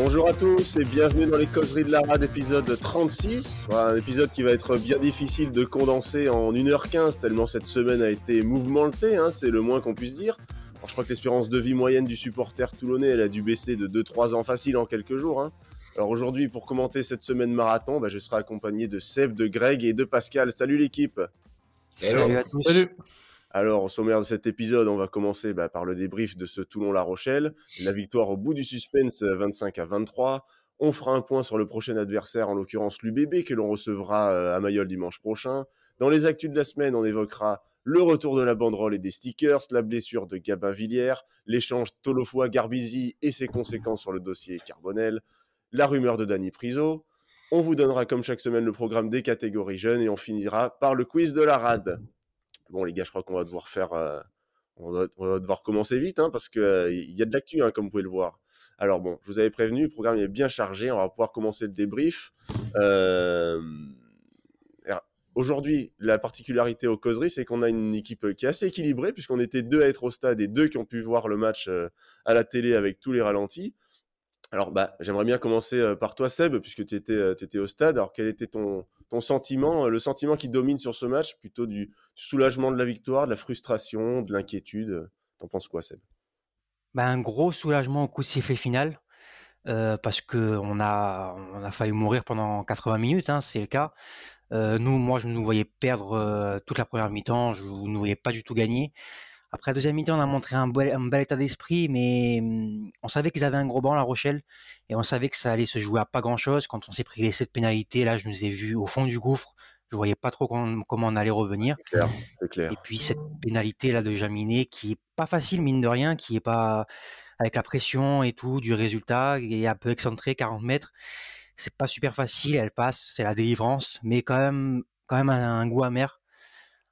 Bonjour à tous et bienvenue dans les causeries de la rade épisode 36. un épisode qui va être bien difficile de condenser en 1h15 tellement cette semaine a été mouvementée, hein, c'est le moins qu'on puisse dire. je crois que l'espérance de vie moyenne du supporter toulonnais elle a dû baisser de 2-3 ans facile en quelques jours. Hein. Alors aujourd'hui pour commenter cette semaine marathon, bah, je serai accompagné de Seb, de Greg et de Pascal. Salut l'équipe Salut à tous alors, au sommaire de cet épisode, on va commencer bah, par le débrief de ce Toulon-La Rochelle. La victoire au bout du suspense 25 à 23. On fera un point sur le prochain adversaire, en l'occurrence l'UBB, que l'on recevra euh, à Mayol dimanche prochain. Dans les actus de la semaine, on évoquera le retour de la banderole et des stickers, la blessure de Gabin Villière, l'échange Tolofoa-Garbizi et ses conséquences sur le dossier Carbonel, la rumeur de Danny Priso. On vous donnera comme chaque semaine le programme des catégories jeunes et on finira par le quiz de la rade. Bon, les gars, je crois qu'on va devoir faire. Euh, on, va, devoir commencer vite, hein, parce qu'il euh, y a de l'actu, hein, comme vous pouvez le voir. Alors bon, je vous avais prévenu, le programme est bien chargé, on va pouvoir commencer le débrief. Euh, aujourd'hui, la particularité aux causeries, c'est qu'on a une équipe qui est assez équilibrée, puisqu'on était deux à être au stade et deux qui ont pu voir le match à la télé avec tous les ralentis. Alors, bah, j'aimerais bien commencer par toi, Seb, puisque tu étais, étais, au stade. Alors, quel était ton, ton sentiment, euh, le sentiment qui domine sur ce match, plutôt du soulagement de la victoire, de la frustration, de l'inquiétude T'en penses quoi, Seb? Ben, Un gros soulagement au coup de sifflet final, euh, parce qu'on a, on a failli mourir pendant 80 minutes, hein, c'est le cas. Euh, nous, moi, je nous voyais perdre toute la première mi-temps, je ne nous voyais pas du tout gagner. Après la deuxième mi-temps, on a montré un bel, état d'esprit, mais hum, on savait qu'ils avaient un gros banc, La Rochelle, et on savait que ça allait se jouer à pas grand-chose. Quand on s'est pris les sept pénalités, là, je nous ai vus au fond du gouffre. Je voyais pas trop comment, on allait revenir. Clair, clair. Et puis cette pénalité là de Jaminet, qui est pas facile mine de rien, qui est pas avec la pression et tout du résultat, qui est un peu excentré, 40 mètres. C'est pas super facile, elle passe, c'est la délivrance, mais quand même, quand même un goût amer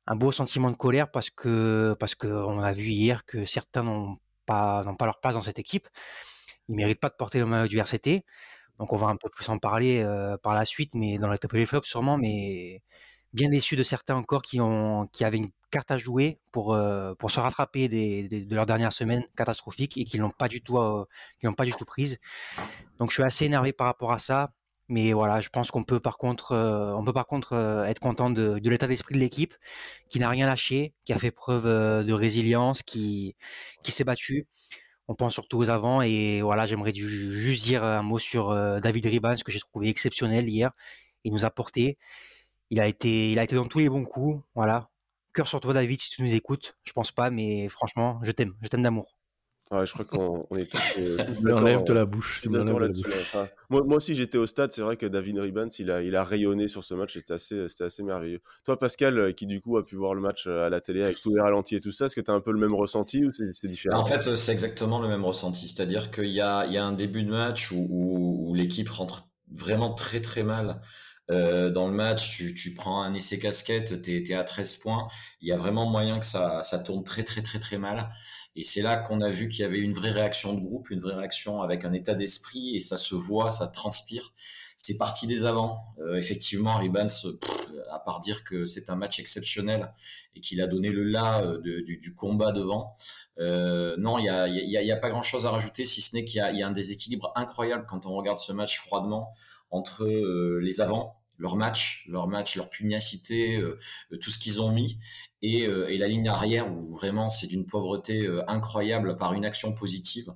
un beau sentiment de colère parce que parce qu'on a vu hier que certains n'ont pas n'ont pas leur place dans cette équipe. Ils méritent pas de porter le maillot du RCT. Donc on va un peu plus en parler euh, par la suite, mais dans l'étape des flops sûrement, mais bien déçu de certains encore qui ont qui avaient une carte à jouer pour euh, pour se rattraper des, de leurs dernières semaines catastrophiques et qui l'ont pas du tout euh, qui n'ont pas du tout prise. Donc je suis assez énervé par rapport à ça. Mais voilà, je pense qu'on peut par contre, euh, on peut par contre euh, être content de, l'état d'esprit de l'équipe, qui n'a rien lâché, qui a fait preuve euh, de résilience, qui, qui s'est battu. On pense surtout aux avants et voilà, j'aimerais juste dire un mot sur David Ribans que j'ai trouvé exceptionnel hier. Il nous a porté. Il a été, il a été dans tous les bons coups. Voilà. Cœur sur toi, David, si tu nous écoutes. Je pense pas, mais franchement, je t'aime. Je t'aime d'amour. Ouais, je crois qu'on est tous. Euh, enlève de la bouche. Tu la moi, moi, aussi, j'étais au stade. C'est vrai que David Ribans, il a, il a rayonné sur ce match. C'était assez, c'était assez merveilleux. Toi, Pascal, euh, qui du coup a pu voir le match euh, à la télé avec tous les ralentis et tout ça, est-ce que tu as un peu le même ressenti ou c'est différent? En fait, c'est exactement le même ressenti. C'est-à-dire qu'il y a, il y a un début de match où, où, où l'équipe rentre vraiment très très mal euh, dans le match, tu, tu prends un essai casquette, tu es, à 13 points. Il y a vraiment moyen que ça, ça tourne très très très très mal. Et c'est là qu'on a vu qu'il y avait une vraie réaction de groupe, une vraie réaction avec un état d'esprit, et ça se voit, ça transpire. C'est parti des avants. Euh, effectivement, Ribans, à part dire que c'est un match exceptionnel et qu'il a donné le là euh, du, du, combat devant, euh, non, il n'y a, y a, y a, pas grand-chose à rajouter, si ce n'est qu'il y, y, a un déséquilibre incroyable quand on regarde ce match froidement entre euh, les avants, leur match, leur match, leur pugnacité, euh, tout ce qu'ils ont mis, et, la ligne arrière où vraiment c'est d'une pauvreté incroyable par une action positive.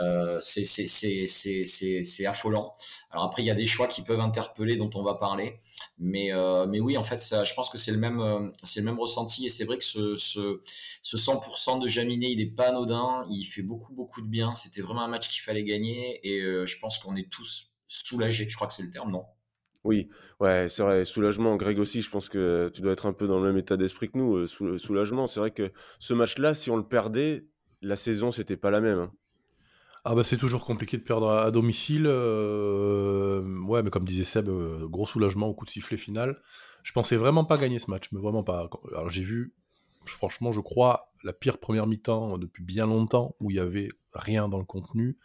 Euh, c'est affolant. Alors après, il y a des choix qui peuvent interpeller, dont on va parler, mais euh, oui, en fait, je pense que c'est le même ressenti et c'est vrai que ce, ce, ce 100% de Jaminet, il est pas anodin, il fait beaucoup beaucoup de bien. C'était vraiment un match qu'il fallait gagner et je pense qu'on est tous soulagé, je crois que c'est le terme, non? Oui, ouais, c'est vrai, soulagement. Greg aussi, je pense que tu dois être un peu dans le même état d'esprit que nous. Euh, soulagement, c'est vrai que ce match-là, si on le perdait, la saison, c'était pas la même. Hein. Ah bah c'est toujours compliqué de perdre à, domicile. Euh, ouais, mais comme disait Seb, euh, gros soulagement au coup de sifflet final. Je pensais vraiment pas gagner ce match, mais vraiment pas. Alors j'ai vu, franchement, je crois, la pire première mi-temps depuis bien longtemps, où il y avait rien dans le contenu,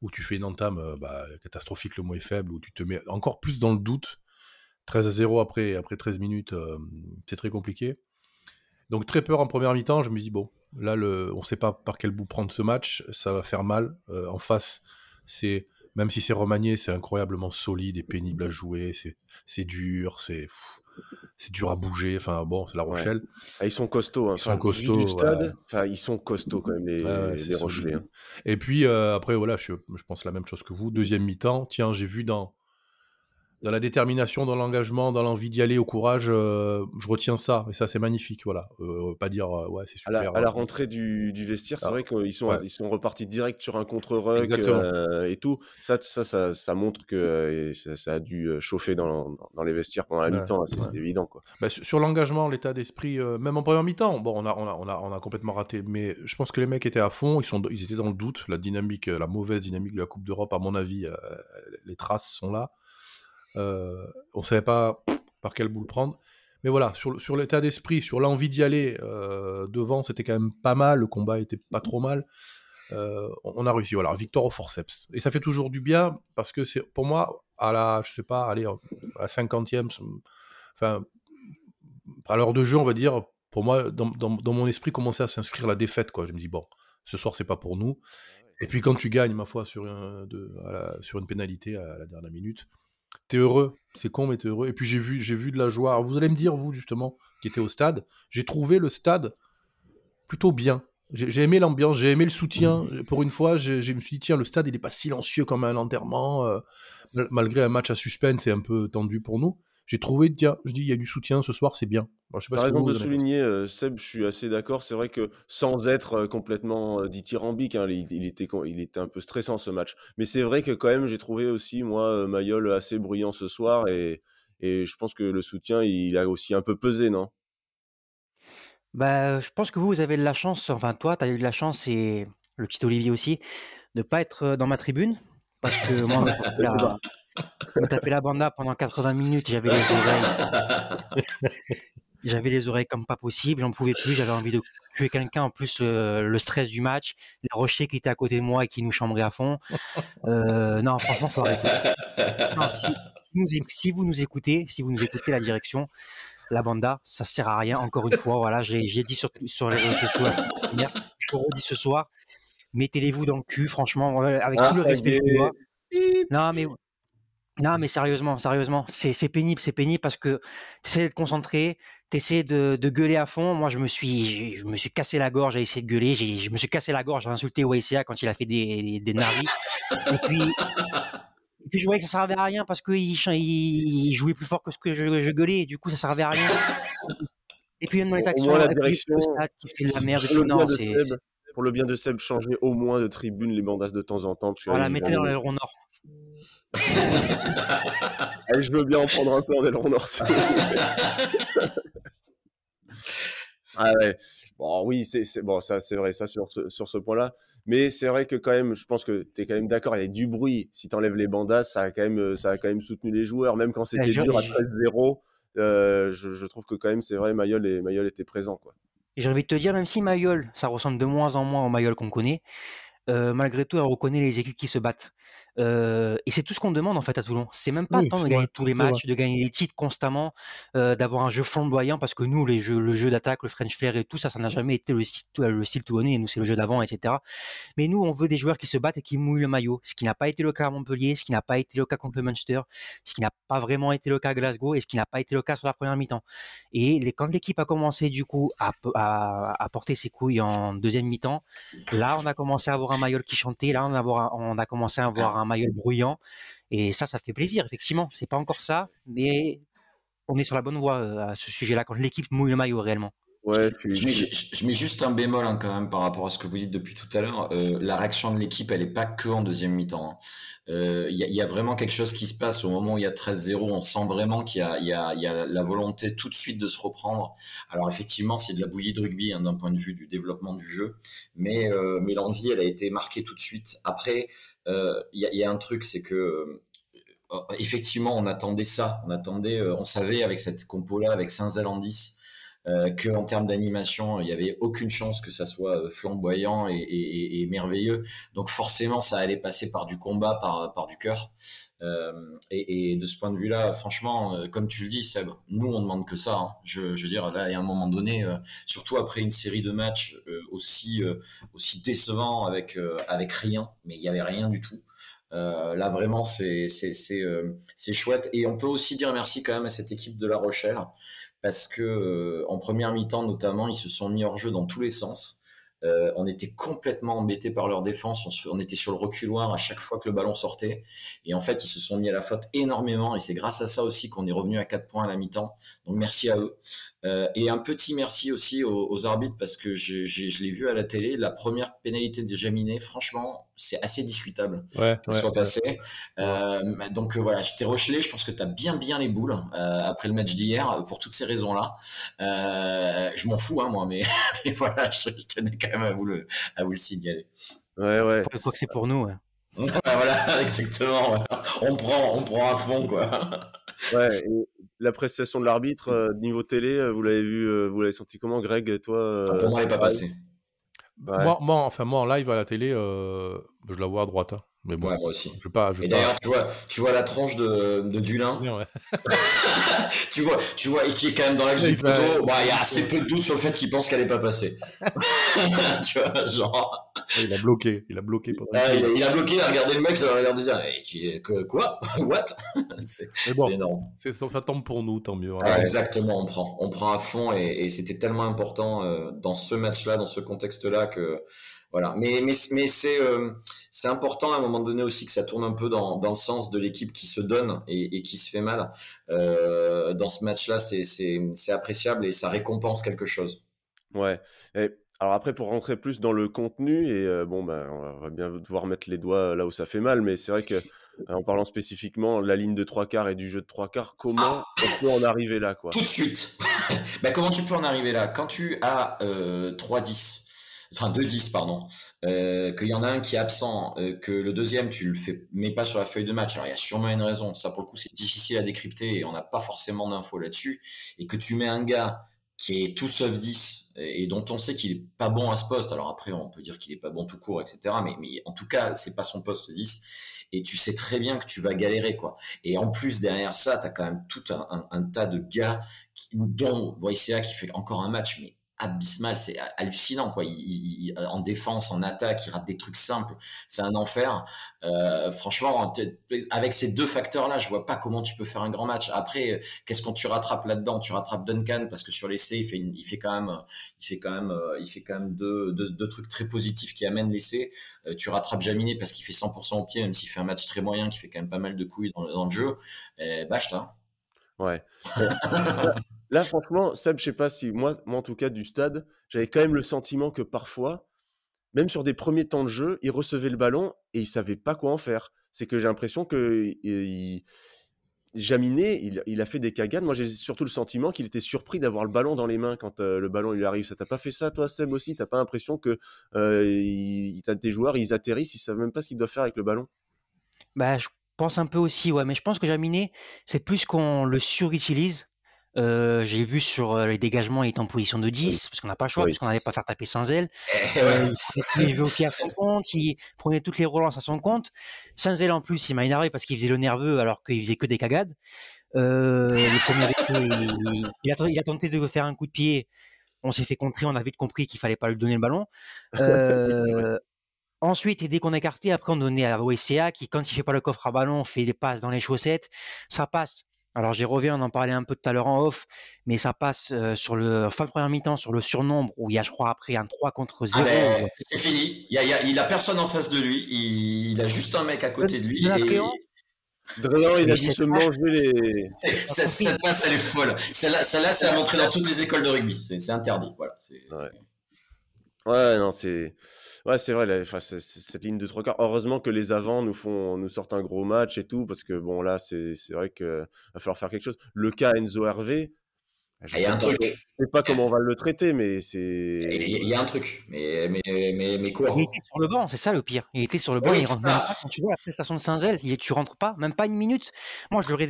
où tu fais une entame euh, bah, catastrophique, le mot est faible, où tu te mets encore plus dans le doute. 13 à 0 après, après 13 minutes, euh, c'est très compliqué. Donc très peur en première mi-temps, je me dis, bon, là, on ne sait pas par quel bout prendre ce match, ça va faire mal. Euh, en face, c'est Même si c'est remanié, c'est incroyablement solide et pénible à jouer. C'est dur, c'est c'est dur à bouger. Enfin bon, c'est La Rochelle. Ah, ils sont costauds. Hein. Ils sont costauds. stade, ils sont costauds quand même les, les Rochelais. Hein. Et puis euh, après voilà, je, je pense la même chose que vous. Deuxième mi-temps. Tiens, j'ai vu dans dans la détermination, dans l'engagement, dans l'envie d'y aller, au courage, euh, je retiens ça. Et ça, c'est magnifique. Voilà. Euh, pas dire, euh, ouais, c'est super. À la, rentrée du, du vestiaire, c'est ah, vrai qu'ils sont, ils sont repartis direct sur un contre-rug et tout. Ça, ça, ça, ça montre que ça, a dû chauffer dans, dans les vestiaires pendant la mi-temps. C'est évident. Quoi. Bah, sur, l'engagement, l'état d'esprit, même en première mi-temps, bon, on a, on, a, on, a, on a complètement raté. Mais je pense que les mecs étaient à fond. Ils, sont, ils étaient dans le doute. La dynamique, la mauvaise dynamique de la Coupe d'Europe, à mon avis, les traces sont là. Euh, on savait pas par quel bout le prendre. Mais voilà, sur, sur l'état d'esprit, sur l'envie d'y aller, euh, devant, c'était quand même pas mal. Le combat était pas trop mal. Euh, on a réussi. Voilà, victoire au forceps. Et ça fait toujours du bien parce que c'est pour moi, à la, je sais pas, allez, à la 50e, enfin, à l'heure de jeu, on va dire, pour moi, dans, dans, mon esprit, commençait à s'inscrire la défaite. Quoi. Je me dis, bon, ce soir, c'est pas pour nous. Et puis quand tu gagnes, ma foi, sur, de, sur une pénalité à la dernière minute, T'es heureux, c'est con, mais t'es heureux. Et puis j'ai vu, j'ai vu de la joie. vous allez me dire, vous justement, qui étiez au stade, j'ai trouvé le stade plutôt bien. J'ai aimé l'ambiance, j'ai aimé le soutien. Pour une fois, je me suis dit, tiens, le stade, il n'est pas silencieux comme un enterrement, euh, malgré un match à suspense et un peu tendu pour nous j'ai trouvé, tiens, je dis, il y a du soutien ce soir, c'est bien. Tu as raison de souligner, euh, Seb, je suis assez d'accord. C'est vrai que sans être euh, complètement euh, dithyrambique, hein, il, était, il était un peu stressant ce match. Mais c'est vrai que quand même, j'ai trouvé aussi, moi, Mayol assez bruyant ce soir. Et, et je pense que le soutien, il a aussi un peu pesé, non? Bah, Je pense que vous, vous avez de la chance, enfin toi, tu as eu de la chance, et le petit Olivier aussi, de ne pas être dans ma tribune. Parce que moi, me tapé la banda pendant 80 minutes, j'avais les oreilles. j'avais les oreilles comme pas possible, j'en pouvais plus, j'avais envie de tuer quelqu'un. En plus, le, stress du match, les rochers qui étaient à côté de moi et qui nous chambraient à fond. Euh, non, franchement, faut arrêter. si, vous nous écoutez, si vous nous écoutez la direction, la banda, ça sert à rien. Encore une fois, voilà, j'ai dit sur, sur les réseaux sociaux je redis ce soir, mettez-les-vous dans le cul, franchement, avec tout le ah, respect que je dois. Non, mais non, mais sérieusement, sérieusement, c'est pénible, c'est pénible parce que tu essaies de te concentrer, tu essaies de, gueuler à fond. Moi, je me suis, je, me suis cassé la gorge, j'ai essayé de gueuler, je me suis cassé la gorge, j'ai insulté YCA quand il a fait des, des narvis. et puis, je voyais que ça servait à rien parce qu'il il, jouait plus fort que ce que je, gueulais, et du coup, ça servait à rien. Et puis, même dans les actions, la direction, qui fait de la merde. pour le bien de Seb, changer au moins de tribune les bandasses de temps en temps. voilà, mettez dans l'aileron nord. Allez, je veux bien en prendre un peu en aileron nord. ah ouais. Bon, oui, c'est bon, ça, c'est vrai, ça sur ce, sur ce point-là. Mais c'est vrai que quand même, je pense que tu es quand même d'accord. Il y a du bruit. Si tu enlèves les bandas, ça a quand même, ça a quand même soutenu les joueurs, même quand c'était dur à 13-0. Euh, je, trouve que quand même, c'est vrai, Mayol et Mayol étaient présents, quoi. Et j'ai envie de te dire, même si Mayol, ça ressemble de moins en moins au Mayol qu'on connaît, euh, malgré tout, elle reconnaît les équipes qui se battent et c'est tout ce qu'on demande en fait à Toulon. C'est même pas tant de gagner tous les matchs, de gagner les titres constamment, d'avoir un jeu flamboyant parce que nous, les jeux, le jeu d'attaque, le French Flair et tout ça, ça n'a jamais été le style, le style toulonnais. Nous, c'est le jeu d'avant, etc. Mais nous, on veut des joueurs qui se battent et qui mouillent le maillot. Ce qui n'a pas été le cas à Montpellier, ce qui n'a pas été le cas contre le Munster, ce qui n'a pas vraiment été le cas à Glasgow et ce qui n'a pas été le cas sur la première mi-temps. Et les, quand l'équipe a commencé du coup à, à, porter ses couilles en deuxième mi-temps, là, on a commencé à avoir un maillot qui chantait. Là, on a, on a commencé à avoir un maillot bruyant. Et ça, ça fait plaisir, effectivement. C'est pas encore ça, mais on est sur la bonne voie euh, à ce sujet-là, quand l'équipe mouille le maillot réellement. Ouais, je, mets, juste un bémol hein, quand même par rapport à ce que vous dites depuis tout à l'heure. Euh, la réaction de l'équipe, elle n'est pas que en deuxième mi-temps. Hein. Euh, il y, a vraiment quelque chose qui se passe au moment où il y a 13-0. On sent vraiment qu'il y, y, a la volonté tout de suite de se reprendre. Alors effectivement, c'est de la bouillie de rugby hein, d'un point de vue du développement du jeu, mais, euh, mais l'envie, elle a été marquée tout de suite. Après, il y, a un truc, c'est que effectivement, on attendait ça. On attendait, on savait avec cette compo-là, avec Saint-Zélandis, euh, que en termes d'animation, il n'y avait aucune chance que ça soit euh, flamboyant et, merveilleux. Donc forcément, ça allait passer par du combat, par, par du cœur. Euh, et, de ce point de vue-là, franchement, comme tu le dis, Seb, nous on demande que ça. Hein. Je, veux dire, là, il y a un moment donné, surtout après une série de matchs aussi aussi décevants avec avec rien, mais il y avait rien du tout. là, vraiment, c'est c'est chouette. Et on peut aussi dire merci quand même à cette équipe de La Rochelle parce que en première mi-temps notamment, ils se sont mis hors jeu dans tous les sens. Euh, on était complètement embêtés par leur défense. On, était sur le reculoir à chaque fois que le ballon sortait. Et en fait, ils se sont mis à la faute énormément. Et c'est grâce à ça aussi qu'on est revenu à 4 points à la mi-temps. Donc merci à eux. Euh, et un petit merci aussi aux, arbitres parce que je, je, l'ai vu à la télé. La première pénalité de Jaminet, franchement, c'est assez discutable ouais, soit passée. Euh, donc voilà, je t'ai Rochelet, je pense que tu as bien bien les boules après le match d'hier pour toutes ces raisons-là. je m'en fous, hein, moi, mais, voilà, je, tenais quand même à vous le, à vous le signaler. Ouais, ouais. Je crois que c'est pour nous. Ouais. voilà, exactement. On prend, on prend à fond, quoi. Ouais, la prestation de l'arbitre, euh, niveau télé, euh, vous l'avez vu, euh, vous l'avez senti comment, Greg, toi ah, Pour moi, elle n'est pas passée. Moi, moi, enfin, moi, en live à la télé, je la vois à droite. Hein. Mais bon, ouais, moi aussi. Je pas, je et d'ailleurs, tu vois, tu vois la tranche de, de Dulin. Ouais. tu vois, tu vois, et qui est quand même dans l'axe du poteau. Bah, il y a assez peu de doute sur le fait qu'il pense qu'elle n'est pas passée. tu vois, genre. Il a bloqué, il a bloqué. Pendant ah, il, a, il, a, bloqué, il a regardé le mec, ça va regarder dire, que, quoi, what? C'est bon, énorme. Ça tombe pour nous, tant mieux. Ah, exactement, on prend, on prend à fond, et, et c'était tellement important euh, dans ce match-là, dans ce contexte-là que voilà. Mais, mais, mais c'est euh, c'est important à un moment donné aussi que ça tourne un peu dans, dans le sens de l'équipe qui se donne et, et, qui se fait mal. Euh, dans ce match-là, c'est appréciable et ça récompense quelque chose. Ouais. Et alors après, pour rentrer plus dans le contenu, et euh, bon, ben, on va bien devoir mettre les doigts là où ça fait mal, mais c'est vrai que en parlant spécifiquement la ligne de trois quarts et du jeu de trois quarts, comment on peut en arriver là quoi? Tout de suite. ben, comment tu peux en arriver là? Quand tu as euh, 3-10, enfin 2-10 pardon, euh, qu'il y en a un qui est absent, euh, que le deuxième tu le fais, mets pas sur la feuille de match. Alors il y a sûrement une raison. Ça pour le coup c'est difficile à décrypter et on n'a pas forcément d'infos là-dessus. Et que tu mets un gars qui est tout sauf 10 et dont on sait qu'il est pas bon à ce poste. Alors après on peut dire qu'il est pas bon tout court, etc. Mais, en tout cas c'est pas son poste 10 et tu sais très bien que tu vas galérer quoi. Et en plus derrière ça, tu as quand même tout un, tas de gars qui, dont Voicea qui fait encore un match mais abysmal, c'est hallucinant quoi. En défense, en attaque, il rate des trucs simples, c'est un enfer. Euh, franchement, avec ces deux facteurs-là, je vois pas comment tu peux faire un grand match. Après, qu'est-ce qu'on tu rattrapes là-dedans? Tu rattrapes Duncan parce que sur l'essai, il fait, il fait quand même, il fait quand même deux, trucs très positifs qui amènent l'essai. Euh, tu rattrapes Jaminé parce qu'il fait 100% au pied, même s'il fait un match très moyen, qui fait quand même pas mal de couilles dans, le jeu. Et, bah, Ouais. Là, franchement, Seb, je sais pas si moi, moi en tout cas du stade, j'avais quand même le sentiment que parfois, même sur des premiers temps de jeu, il recevait le ballon et il savait pas quoi en faire. C'est que j'ai l'impression que il, Jaminé, il, a fait des cagades. Moi, j'ai surtout le sentiment qu'il était surpris d'avoir le ballon dans les mains quand euh, le ballon lui arrive. Ça t'a pas fait ça, toi, Seb aussi? T'as pas l'impression que euh, il, des joueurs, ils atterrissent, ils savent même pas ce qu'ils doivent faire avec le ballon? Bah, je pense un peu aussi, ouais. Mais je pense que Jaminé, c'est plus qu'on le surutilise euh, j'ai vu sur les dégagements, il était en position de 10, parce qu'on n'a pas le choix, puisqu'on n'allait pas faire taper. Euh, il prenait à son compte, il prenait toutes les relances à son compte. Saint-Zel, en plus, il m'a énervé parce qu'il faisait le nerveux alors qu'il faisait que des cagades. Euh, le premier essai, il, a, il, a, tenté de faire un coup de pied. On s'est fait contrer, on a vite compris qu'il fallait pas lui donner le ballon. Euh, ensuite, et dès qu'on a écarté, après on donnait à OSCA qui, quand il fait pas le coffre à ballon, fait des passes dans les chaussettes. Ça passe alors j'y reviens, on en parlait un peu tout à l'heure en off, mais ça passe sur le fin de première mi-temps sur le surnombre où il y a, je crois, après un 3 contre 0. Ah ben, c'est fini. Il, y a, il a personne en face de lui. Il, a juste un mec à côté de lui. Et... Dréan, il a dit se manger les. Cette passe, elle est folle. Celle-là, c'est à montrer dans toutes les écoles de rugby. C'est interdit. Voilà. Ouais. Ouais, non, c'est. Ouais, c'est vrai, cette ligne de trois quarts. Heureusement que les avants nous font, nous sortent un gros match et tout, parce que bon, là, c'est vrai qu'il va falloir faire quelque chose. Le cas Enzo Hervé, je il y a un truc. sais pas comment on va le traiter, mais c'est. Il y a un truc, mais, mais, mais, mais quoi Il était sur le banc, c'est ça le pire. Il était sur le banc, il rentre même pas. Quand tu vois la prestation de Saint-Zel, tu rentres pas, même pas une minute. Moi, je l'aurais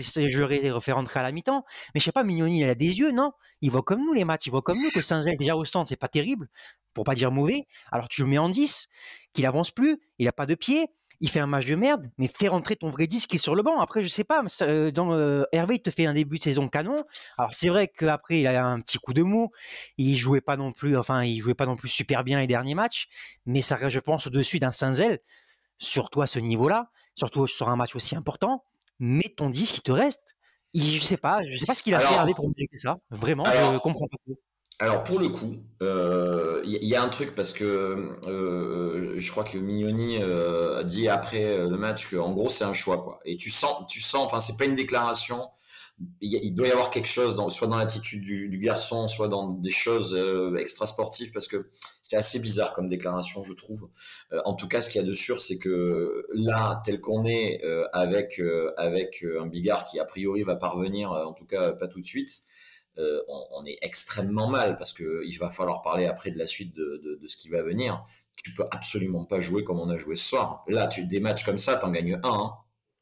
fait rentrer à la mi-temps, mais je sais pas, Mignoni, il a des yeux, non? Il voit comme nous les matchs, il voit comme nous que Saint-Zel, déjà au centre, c'est pas terrible, pour pas dire mauvais. Alors tu le mets en 10, qu'il avance plus, il a pas de pied il fait un match de merde, mais fais rentrer ton vrai disque qui est sur le banc. Après, je sais pas, euh, dans euh, Hervé, il te fait un début de saison canon. Alors c'est vrai qu'après, il a un petit coup de mou. Il jouait pas non plus, enfin, il jouait pas non plus super bien les derniers matchs, mais ça reste, je pense, au-dessus d'un Saint-Zel, surtout à ce niveau-là, surtout sur un match aussi important, mets ton 10 qui te reste. je sais pas, je sais pas ce qu'il a fait pour mériter ça. Vraiment, je comprends pas. Alors pour le coup, il euh, y, a un truc parce que euh, je crois que Mignoni euh, a dit après le match que en gros c'est un choix quoi. Et tu sens, tu sens, enfin c'est pas une déclaration. Il, doit y avoir quelque chose, dans, soit dans l'attitude du, garçon, soit dans des choses extra sportives parce que c'est assez bizarre comme déclaration je trouve. en tout cas, ce qu'il y a de sûr, c'est que là, tel qu'on est avec avec un Bigard qui a priori va parvenir, en tout cas pas tout de suite euh, on, est extrêmement mal parce qu'il va falloir parler après de la suite de, ce qui va venir. Tu peux absolument pas jouer comme on a joué ce soir. Là, tu des matchs comme ça, t'en gagnes un. Hein.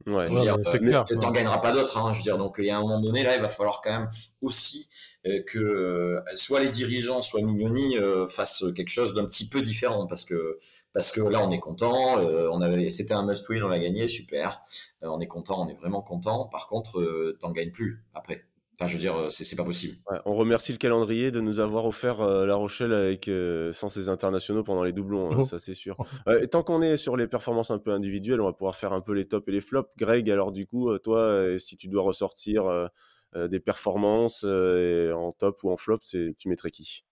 Ouais, tu t'en gagneras pas d'autres. Hein, je veux dire, donc il y a un moment donné là, il va falloir quand même aussi euh, que euh, soit les dirigeants, soit Mignoni fassent quelque chose d'un petit peu différent parce que parce que là on est content, on avait, c'était un must win, on a gagné, super, on est content, on est vraiment content. Par contre, t'en gagnes plus après. Enfin, je veux dire, euh, c'est pas possible. on remercie le calendrier de nous avoir offert euh, La Rochelle avec euh, sans ses internationaux pendant les doublons, hein, oh. ça c'est sûr. et tant qu'on est sur les performances un peu individuelles, on va pouvoir faire un peu les tops et les flops. Greg, alors du coup, toi, si tu dois ressortir des performances en top ou en flop, tu mettrais qui?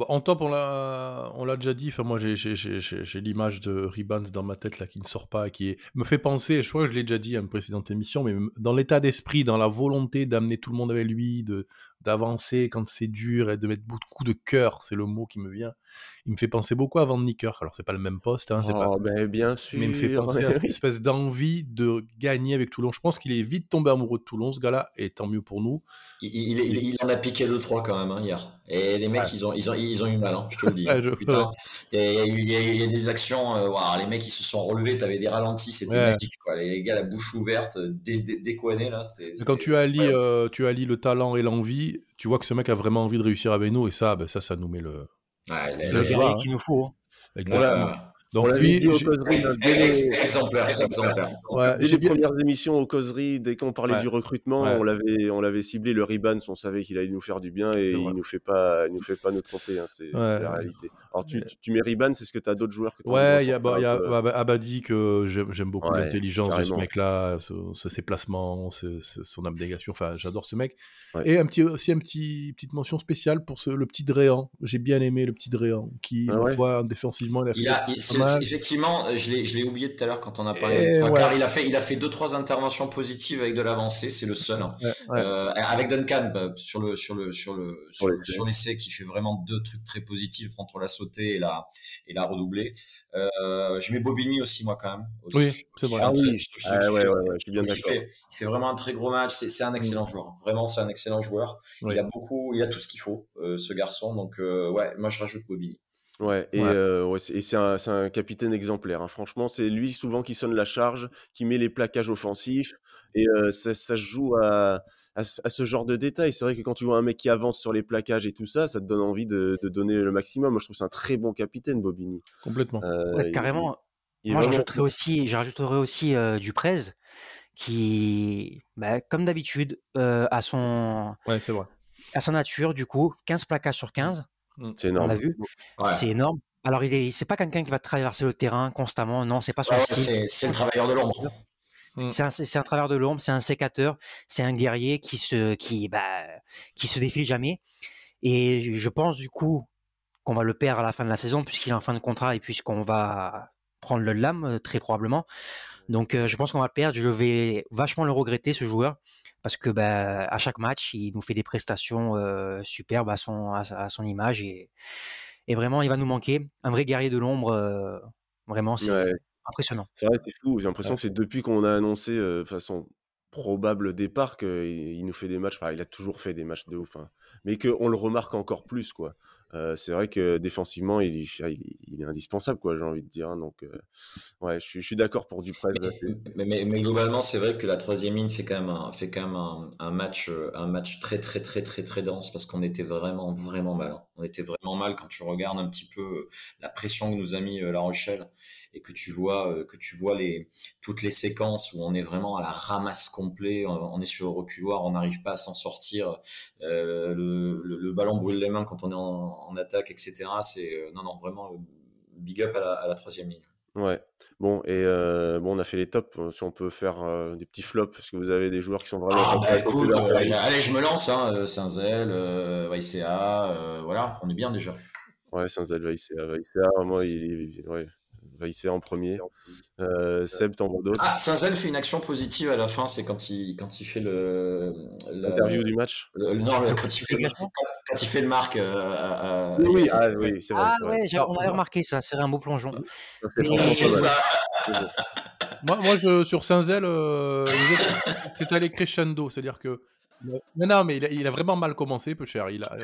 En top, on l'a, déjà dit. Enfin, moi, j'ai, l'image de Ribans dans ma tête là qui ne sort pas, qui me fait penser. Je crois que je l'ai déjà dit à une précédente émission, mais dans l'état d'esprit, dans la volonté d'amener tout le monde avec lui, de d'avancer quand c'est dur et de mettre beaucoup de cœur, c'est le mot qui me vient. Il me fait penser beaucoup à Van Nicker. Alors c'est pas le même poste, hein, c'est pas. Oh, ben, bien sûr. Mais il me fait penser à cette espèce d'envie de gagner avec Toulon. Je pense qu'il est vite tombé amoureux de Toulon, ce gars-là, et tant mieux pour nous. Il, il, en a piqué 2-3 quand même hein, hier. Et les mecs, ils, ont, ils, ont, ils ont eu mal, hein, je te le dis. Putain, il y, a des actions, euh, les mecs, ils se sont relevés, t'avais des ralentis, c'était magique. Quoi. Les gars, la bouche ouverte, dé, là. Quand tu allies, euh, tu allies le talent et l'envie, tu vois que ce mec a vraiment envie de réussir avec nous, et ça, ben, ça, ça nous met le. c'est le gars qu'il nous faut. Hein. Exactement. Donc lui, exemplaire, dès les premières émissions aux causeries, dès qu'on parlait du recrutement, on l'avait, on l'avait ciblé. Le Ribans, on savait qu'il allait nous faire du bien et il nous fait pas, il nous fait pas nous tromper, hein, c'est la réalité. Alors tu, tu, mets Ribans, est-ce que tu as d'autres joueurs que Ouais, il y a, bah, y a Abadi que j'aime beaucoup l'intelligence de ce mec-là, ses placements, son abnégation. Enfin, j'adore ce mec. Et un petit, aussi une petit, petite mention spéciale pour le petit Dréan. J'ai bien aimé le petit Dréan qui, ah une fois défensivement, il a fait effectivement, euh, je l'ai oublié tout à l'heure quand on a parlé. De car il a fait, il a fait deux trois interventions positives avec de l'avancée, c'est le seul. Hein. Euh, avec Duncan bah, sur le sur le sur le sur, l'essai qui fait vraiment deux trucs très positifs entre la sautée et la et la redoublée. Euh, je mets Bobigny aussi moi quand même. oui, c'est vrai. Ah oui. je suis bien d'accord. Il, fait vraiment un très gros match. C'est un excellent mm. joueur. Vraiment, c'est un excellent joueur. Il a beaucoup, il a tout ce qu'il faut, ce garçon. Donc ouais, moi je rajoute Bobigny. Ouais, et, euh, c'est un, un, capitaine exemplaire. Hein. Franchement, c'est lui souvent qui sonne la charge, qui met les plaquages offensifs, et euh, ça, ça, se joue à, à, ce genre de détails. C'est vrai que quand tu vois un mec qui avance sur les plaquages et tout ça, ça te donne envie de, de donner le maximum. Moi, je trouve c'est un très bon capitaine, Bobigny. Complètement. Euh, carrément. Moi, j'ajouterais aussi, aussi Duprez, qui, bah, comme d'habitude, à son, ouais, c'est vrai. à sa nature, du coup, 15 plaquages sur 15. Mmh. C'est énorme. On l'a vu. C'est énorme. Alors, il est, c'est pas quelqu'un qui va traverser le terrain constamment. Non, c'est pas son C'est, c'est le travailleur de l'ombre. Mmh. C'est un, un travailleur de l'ombre, c'est un sécateur, c'est un guerrier qui se, qui, bah, qui se défile jamais. Et je pense du coup qu'on va le perdre à la fin de la saison puisqu'il est en fin de contrat et puisqu'on va prendre le lame euh, très probablement. Donc euh, je pense qu'on va le perdre. Je vais vachement le regretter ce joueur parce que bah, à chaque match, il nous fait des prestations superbes à son, à, son image et, et, vraiment, il va nous manquer. Un vrai guerrier de l'ombre, vraiment, c'est impressionnant. C'est vrai, c'est fou. J'ai l'impression que c'est depuis qu'on a annoncé de façon probable départ qu'il nous fait des matchs. Enfin, il a toujours fait des matchs de ouf, hein, mais qu'on le remarque encore plus, quoi. Euh, c'est vrai que défensivement, il, est indispensable, quoi, j'ai envie de dire. Hein, donc, euh, ouais, je, suis d'accord pour Duprez. Mais, globalement, c'est vrai que la troisième ligne fait quand même un, fait quand même un, match, match très, très, très, très, dense parce qu'on était vraiment, vraiment mal. Hein. On était vraiment mal quand tu regardes un petit peu la pression que nous a mis euh, La Rochelle et que tu vois, que tu vois toutes les séquences où on est vraiment à la ramasse complet, on, est sur le reculoir, on n'arrive pas à s'en sortir, le, le, ballon brûle les mains quand on est en en attaque, etc. C'est euh, non, non, vraiment euh, big up à la, troisième ligne. Ouais. Bon, et bon, on a fait les tops. Si on peut faire des petits flops, parce que vous avez des joueurs qui sont vraiment. Ah, bah écoute, allez, je me lance. Hein, Saint-Zel, euh, voilà, on est bien déjà. Ouais, Saint-Zel, Vaïcea, moi, il, ouais, Vaïcea en premier. Euh, Seb, t'en vois d'autres? Ah, Saint-Zel fait une action positive à la fin, c'est quand il, quand il fait le. L'interview du match? Non, quand, il fait le, quand, il fait le marque. Euh, oui, ah, oui c'est vrai. Ah, ouais, on avait remarqué ça, c'est un beau plongeon. Ça, moi, moi je, sur Saint-Zel, euh, c'est allé crescendo, c'est-à-dire que non, mais il a, vraiment mal commencé, peu cher. Il a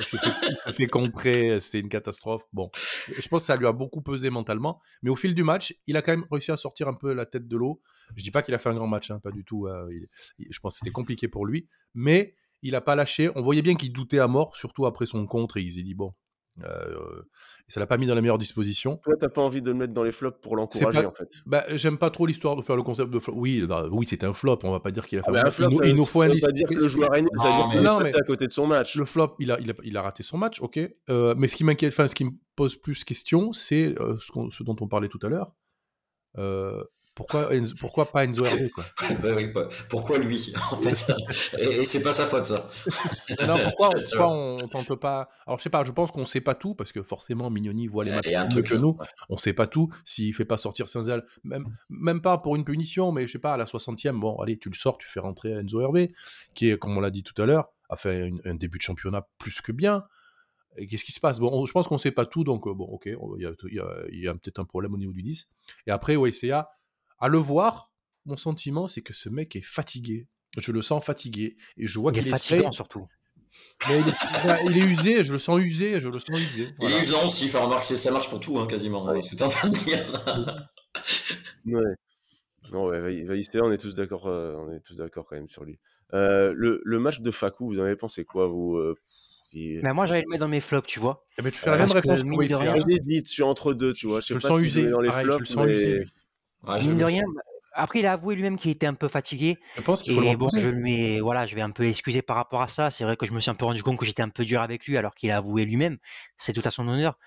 fait, contrer, c'est une catastrophe. Bon, je pense que ça lui a beaucoup pesé mentalement. Mais au fil du match, il a quand même réussi à sortir un peu la tête de l'eau. Je dis pas qu'il a fait un grand match, hein, pas du tout. Hein. je pense que c'était compliqué pour lui. Mais il a pas lâché. On voyait bien qu'il doutait à mort, surtout après son contre. Et il s'est dit, bon, euh, ça l'a pas mis dans la meilleure disposition. Toi, t'as pas envie de le mettre dans les flops pour l'encourager, en fait. Bah, j'aime pas trop l'histoire de faire le concept de flop. Oui, bah, oui, c'était un flop. On va pas dire qu'il a fait ah, un flop. Il, nous faut un pas dire que le joueur est nul, ça veut dire qu'il est à côté de son match. Le flop, il a, il a, il a raté son match, ok. Euh, mais ce qui m'inquiète, enfin, ce qui me pose plus question, c'est euh, ce, ce, dont on parlait tout à l'heure. Euh, pourquoi, pourquoi pas Enzo Hervé quoi? Pourquoi lui en fait? Et, c'est pas sa faute ça. non, pourquoi, pourquoi on tente pas? Alors je sais pas, je pense qu'on sait pas tout parce que forcément Mignoni voit les matchs mieux que nous. On sait pas tout. S'il fait pas sortir Saint-Zel, même, même pas pour une punition, mais je sais pas, à la 60e, bon allez, tu le sors, tu fais rentrer Enzo Hervé, qui est, comme on l'a dit tout à l'heure, a fait un début de championnat plus que bien. Qu'est-ce qui se passe? Bon, je pense qu'on sait pas tout, donc bon, ok, il y a, peut-être un problème au niveau du 10. Et après, OSCA, à le voir, mon sentiment, c'est que ce mec est fatigué. Je le sens fatigué. Et je vois qu'il est fatiguant surtout. il, est, usé, je le sens usé, je le sens usé. Il est usant aussi, enfin, remarque, ça marche pour tout, hein, quasiment. Ouais. Ce que tu es en train de dire. ouais. Non, ouais, on est tous d'accord, euh, on est tous d'accord quand même sur lui. Euh, le, le, match de Fakou, vous en avez pensé quoi, vous euh, mais moi, j'allais le mettre dans mes flops, tu vois. Eh ben, tu fais la même réponse que, Je suis entre deux, tu vois. Je, je le sens usé. Dans les flops, je le sens usé. Ah, Mine de rien, après, il a avoué lui-même qu'il était un peu fatigué. Je pense qu'il faut et bon, je lui voilà, je vais un peu l'excuser par rapport à ça. C'est vrai que je me suis un peu rendu compte que j'étais un peu dur avec lui, alors qu'il a avoué lui-même. C'est tout à son honneur.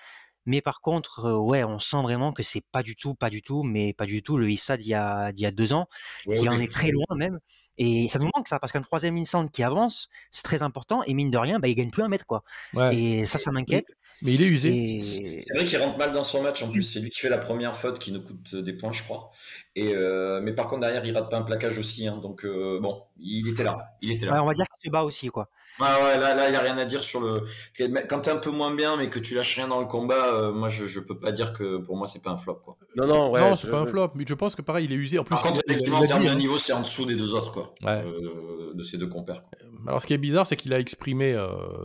Mais par contre, euh, ouais, on sent vraiment que c'est pas du tout, pas du tout, mais pas du tout le Issa d'il y a, d'il y a deux ans, qui en est très loin même. Et ça nous manque ça, parce qu'un troisième instant qui avance, c'est très important, et mine de rien, bah, il gagne plus un mètre, quoi. Et ça, ça m'inquiète. Mais il est usé. C'est vrai qu'il rentre mal dans son match, en plus, c'est lui qui fait la première faute qui nous coûte des points, je crois. Et euh, mais par contre, derrière, il rate pas un plaquage aussi, hein, donc euh, bon, il était là. Il était là. on va dire qu'il se bat aussi, quoi. Ah ouais, là, il n'y a rien à dire sur le. Quand tu es un peu moins bien, mais que tu lâches rien dans le combat, euh, moi, je, je peux pas dire que pour moi, c'est pas un flop. Quoi. Non, non, ouais, non c'est pas un flop, mais je pense que pareil, il est usé. En plus, Par contre, effectivement, en termes de hein. niveau, c'est en dessous des deux autres, quoi. Euh, de ces deux compères. Quoi. Euh, alors, ce qui est bizarre, c'est qu'il a exprimé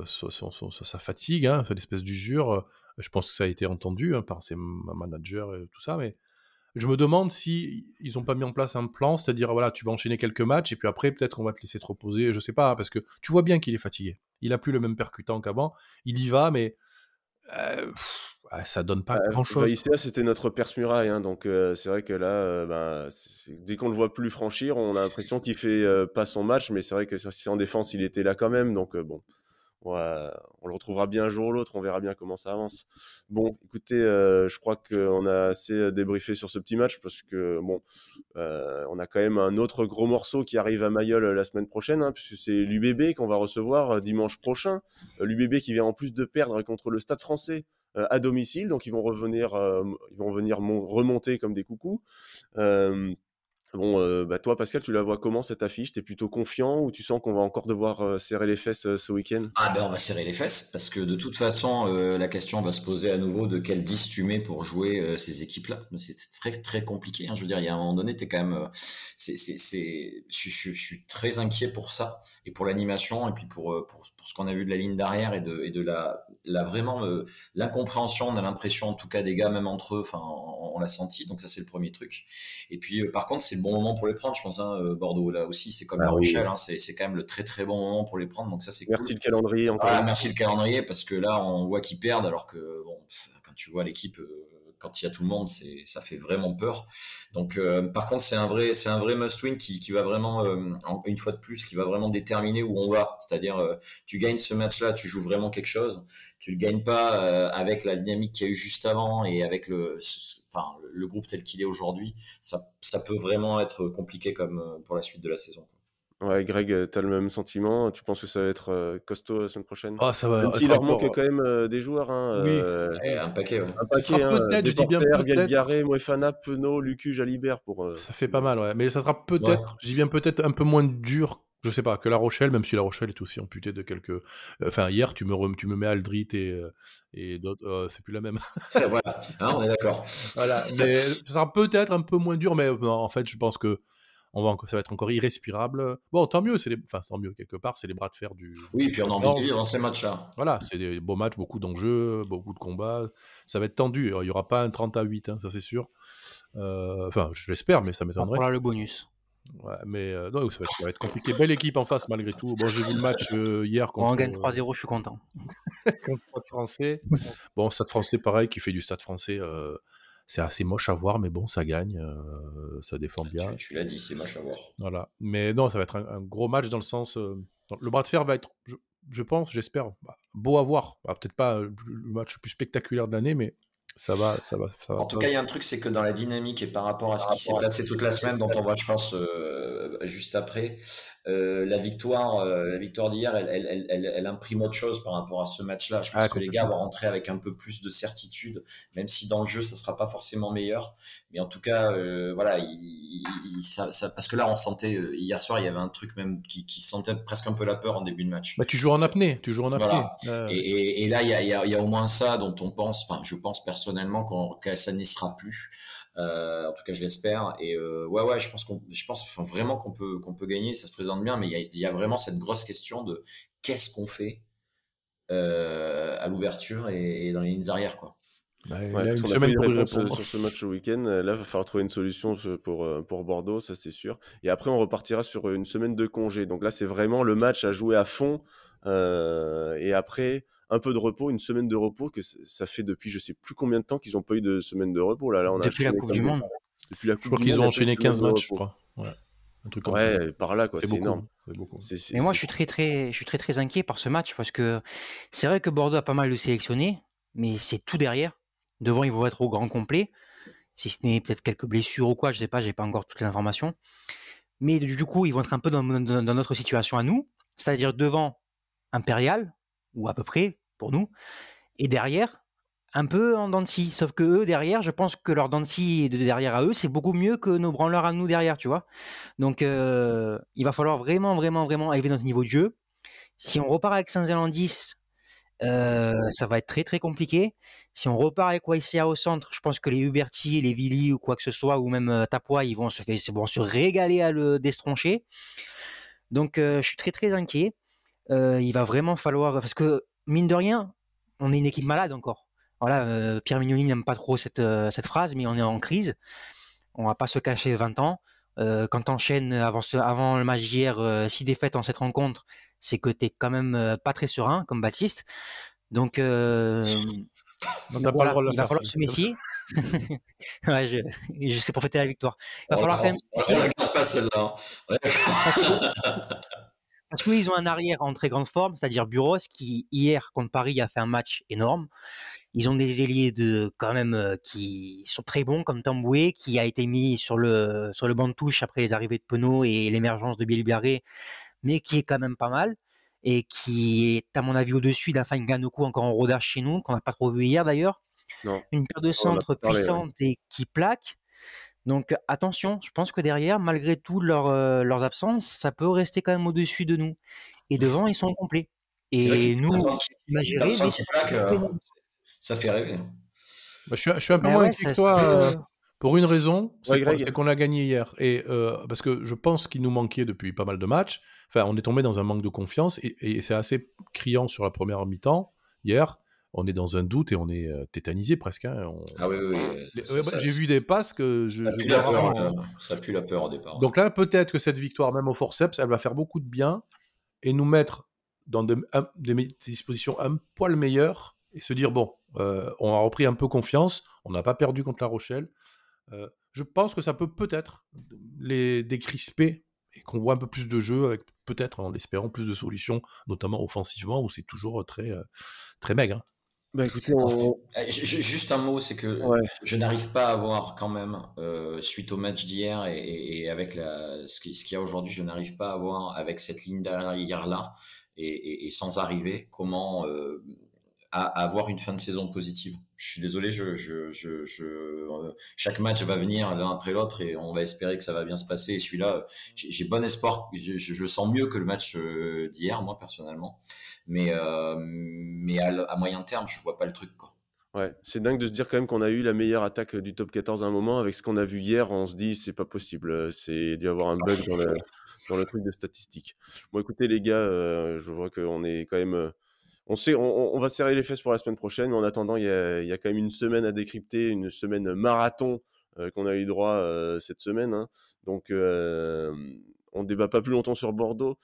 sa fatigue, hein, cette espèce d'usure. Je pense que ça a été entendu hein, par ses managers et tout ça, mais je me demande si ils n'ont pas mis en place un plan, c'est-à-dire voilà, tu vas enchaîner quelques matchs et puis après peut-être on va te laisser te reposer, je sais pas, parce que tu vois bien qu'il est fatigué. Il a plus le même percutant qu'avant. Il y va, mais euh, ça donne pas bah, grand-chose. c'était notre perse muraille, hein, donc euh, c'est vrai que là, euh, ben, dès qu'on le voit plus franchir, on a l'impression qu'il fait euh, pas son match, mais c'est vrai que si en défense il était là quand même, donc bon on le retrouvera bien un jour ou l'autre, on verra bien comment ça avance. Bon, écoutez, euh, je crois qu'on a assez euh, débriefé sur ce petit match parce que bon, euh, on a quand même un autre gros morceau qui arrive à Mayol la semaine prochaine, hein, puisque c'est l'UBB qu'on va recevoir dimanche prochain. L'UBB qui vient en plus de perdre contre le Stade Français à domicile, donc ils vont revenir, ils vont venir remonter comme des coucous. Bon, euh, bah toi, Pascal, tu la vois comment cette affiche? T'es plutôt confiant ou tu sens qu'on va encore devoir euh, serrer les fesses euh, ce week-end? Ah ben on va serrer les fesses parce que de toute façon, la question va se poser à nouveau de quel 10 tu mets pour jouer ces équipes-là. C'est très très compliqué. Hein. Je veux dire, il y a un moment donné, t'es quand même, c'est, c'est, c'est, je, suis très inquiet pour ça et pour l'animation et puis pour, pour, pour ce qu'on a vu de la ligne d'arrière et de, et de la, la vraiment l'incompréhension. On a l'impression, en tout cas, des gars même entre eux, on l'a senti. Donc ça, c'est le premier truc. Et puis, par contre, c'est bon moment pour les prendre, je pense. Hein, euh, Bordeaux, là aussi, c'est comme ah La Rochelle, hein, c'est quand même le très très bon moment pour les prendre. Donc ça, c'est Merci le calendrier encore. merci le calendrier parce que là, on voit qu'ils perdent alors que bon, quand tu vois l'équipe, euh, quand tout le monde, ça fait vraiment peur. Donc, euh, par contre, c'est un vrai, c'est un vrai must-win qui, qui, va vraiment, euh, une fois de plus, qui va vraiment déterminer où on va. C'est-à-dire, euh, tu gagnes ce match-là, tu joues vraiment quelque chose. Tu le gagnes pas avec la dynamique qu'il y a eu juste avant et avec le, enfin, le groupe tel qu'il est aujourd'hui. Ça, ça peut vraiment être compliqué comme pour la suite de la saison. Ouais, Greg, euh, tu as le même sentiment? Tu penses que ça va être euh, costaud la semaine prochaine? Ah, ça va. Même s'il leur manque quand même euh, des joueurs. Hein, Oui. un paquet. Ouais. Un paquet. Hein, peut-être, je dis bien peut-être. Galgaré, Moefana, Penaud, Lucu, Jalibert pour. euh, Ça fait pas mal, ouais. Mais ça sera peut-être, je dis bien peut-être un peu moins dur, je sais pas, que La Rochelle, même si La Rochelle est aussi amputée de quelques. Enfin, hier, tu me, tu me mets Aldrit et, euh, et d'autres. euh, c'est plus la même. voilà, Hein, on est d'accord. voilà. Mais ça sera peut-être un peu moins dur, mais euh, non, en fait, je pense que on va encore, ça va être encore irrespirable. Bon, tant mieux, c'est les, enfin, tant mieux quelque part, c'est les bras de fer du. Oui, puis on a envie de vivre dans ces matchs-là. Voilà, c'est des beaux matchs, beaucoup d'enjeux, beaucoup de combats. Ça va être tendu. Il n'y aura pas un 30 à 8, hein, ça c'est sûr. Euh, Enfin, je l'espère, mais ça m'étonnerait. Voilà le bonus. Ouais, mais euh, non, ça, va être, ça va être compliqué. Belle équipe en face, malgré tout. Bon, j'ai vu le match euh, hier contre, on gagne 3-0, je suis content. contre le Stade français. Bon, Stade français, pareil, qui fait du Stade français. euh, c'est assez moche à voir, mais bon, ça gagne. euh, ça défend bien. Tu, tu l'as dit, c'est moche à voir. Voilà. Mais non, ça va être un, un gros match dans le sens. euh, dans- le bras de fer va être, je, je pense, j'espère, bah, beau à voir. Bah, Peut-être pas euh, le match le plus spectaculaire de l'année, mais ça va, ça va. Ça va En tout cas, il y a un truc, c'est que dans la dynamique et par rapport à ce qui s'est passé toute la semaine, dont on voit, je pense, euh, juste après, euh, la victoire, euh, la victoire d'hier, elle, elle, elle, elle, elle imprime autre chose par rapport à ce match-là. Je pense Ah, que les gars vont rentrer avec un peu plus de certitude, même si dans le jeu, ça sera pas forcément meilleur. Mais en tout cas, euh, voilà, il, il- ça, ça- parce que là, on sentait hier soir, il y avait un truc même qui, qui sentait presque un peu la peur en début de match. Bah, tu joues en apnée, tu joues en apnée. Voilà. Euh, Et, et- et là, il y a, il y a- il y a au moins ça dont on pense, enfin, je pense personnellement que ça n'y sera plus. Euh, en tout cas, je l'espère. Et euh, ouais, ouais, je pense qu'on, je pense enfin, vraiment qu'on peut, qu'on peut gagner. Ça se présente bien, mais il y a, il y a vraiment cette grosse question de qu'est-ce qu'on fait euh, à l'ouverture et, et dans les lignes arrière, quoi. bah, il Ouais, a parce une a semaine de pour sur ce match au week-end. Là, il va falloir trouver une solution pour, pour Bordeaux, ça c'est sûr. Et après, on repartira sur une semaine de congé. Donc là, c'est vraiment le match à jouer à fond. Euh, et après, un peu de repos, une semaine de repos, que ça fait depuis je sais plus combien de temps qu'ils n'ont pas eu de semaine de repos. Là, là, on a Depuis la Coupe du Monde. Depuis la Je Coupe crois du qu'ils Monde, ont enchaîné semaine 15 de matchs, je repos. crois. Ouais. Un truc comme ça. Ouais, par là, quoi, C'est énorme. C'est beaucoup. C'est- c'est- Mais moi, je suis très, très, je suis très, très inquiet par ce match parce que c'est vrai que Bordeaux a pas mal de sélectionnés, mais c'est tout derrière. Devant, ils vont être au grand complet. Si ce n'est peut-être quelques blessures ou quoi, je sais pas, j'ai pas encore toutes les informations. Mais du du coup, ils vont être un peu dans, dans- dans notre situation à nous, c'est-à-dire devant Impérial, ou à peu près, pour nous, et derrière, un peu en dents. Sauf que eux, derrière, je pense que leur dents de derrière à eux, c'est beaucoup mieux que nos branleurs à nous derrière, tu vois. Donc, euh, il va falloir vraiment, vraiment, vraiment élever notre niveau de jeu. Si on repart avec Saint-Zélandis, euh, ça va être très, très compliqué. Si on repart avec YCA au centre, je pense que les Huberti, les Vili ou quoi que ce soit, ou même euh, Tapois, ils vont se, vont se régaler à le destroncher. Donc, je suis très, très inquiet. Euh, il va vraiment falloir. Parce que, mine de rien, on est une équipe malade encore. Voilà, euh, Pierre Mignoni n'aime pas trop cette, euh, cette phrase, mais on est en crise. On va pas se cacher 20 ans. Euh, quand tu enchaînes avant, ce- avant le match d'hier, 6 défaites en cette rencontre, c'est que tu quand même euh, pas très serein, comme Baptiste. Donc, euh, On voilà, de il va falloir se méfier. ouais, je, je sais pour fêter la victoire. Il va On falloir quand même on- la garde pas celle-là. hein. Ouais. Parce qu'ils ont un arrière en très grande forme, c'est-à-dire Buros, qui hier contre Paris a fait un match énorme. Ils ont des ailiers de quand même euh, qui sont très bons, comme Tamboué, qui a été mis sur le sur le banc de touche après les arrivées de Penaud et l'émergence de Bielbarré, mais qui est quand même pas mal et qui est à mon avis au-dessus d'Afan Ganoku encore en rodage chez nous, qu'on n'a pas trop vu hier d'ailleurs. Non. Une paire de centres ouais. puissante et qui plaque. Donc attention, je pense que derrière, malgré tout leur, euh, leurs absences, ça peut rester quand même au-dessus de nous. Et devant, ils sont complets. Et nous, Ça fait rêver. Bah, je, suis, je suis un peu Mais moins ouais, toi. euh, Pour une raison, c'est Ouais, qu'on- a gagné hier. Et, euh, parce que je pense qu'il nous manquait depuis pas mal de matchs. Enfin, on est tombé dans un manque de confiance et, et c'est assez criant sur la première mi-temps. Hier, on est dans un doute et on est euh, tétanisé presque. hein. On- Ah oui, oui. ouais, J'ai vu des passes que je. Ça je pue la peur, euh, ça pue la peur au départ. Donc là, peut-être que cette victoire, même au forceps, elle va faire beaucoup de bien et nous mettre dans un- des dispositions un poil meilleures et se dire bon, on a repris un peu confiance. On n'a pas perdu contre La Rochelle. je pense que ça peut peut-être les décrisper et qu'on voit un peu plus de jeu avec peut-être en espérant plus de solutions, notamment offensivement où c'est toujours très, très maigre. Bah, écoutez, eh, Juste un mot, c'est que je n'arrive pas à voir quand même, euh, suite au match d'hier et, avec la, ce qu'il y a aujourd'hui, je n'arrive pas à voir avec cette ligne derrière-là et, sans arriver comment euh, avoir une fin de saison positive. Je suis désolé, je, je, je, euh, chaque match va venir l'un après l'autre et on va espérer que ça va bien se passer. Et celui-là, j'ai bon espoir, je, le sens mieux que le match euh, d'hier, moi personnellement. Mais, euh, mais à, moyen terme, je vois pas le truc. Quoi. Ouais, c'est dingue de se dire quand même qu'on a eu la meilleure attaque du top 14 à un moment. Avec ce qu'on a vu hier, on se dit c'est pas possible. C'est d'y avoir un bug dans le, dans le truc de statistiques. Bon, écoutez les gars, je vois qu'on est quand même on sait, on, va serrer les fesses pour la semaine prochaine, mais en attendant, il y a, quand même une semaine à décrypter, une semaine marathon euh, qu'on a eu droit euh, cette semaine. Hein. Donc, euh, on ne débat pas plus longtemps sur Bordeaux,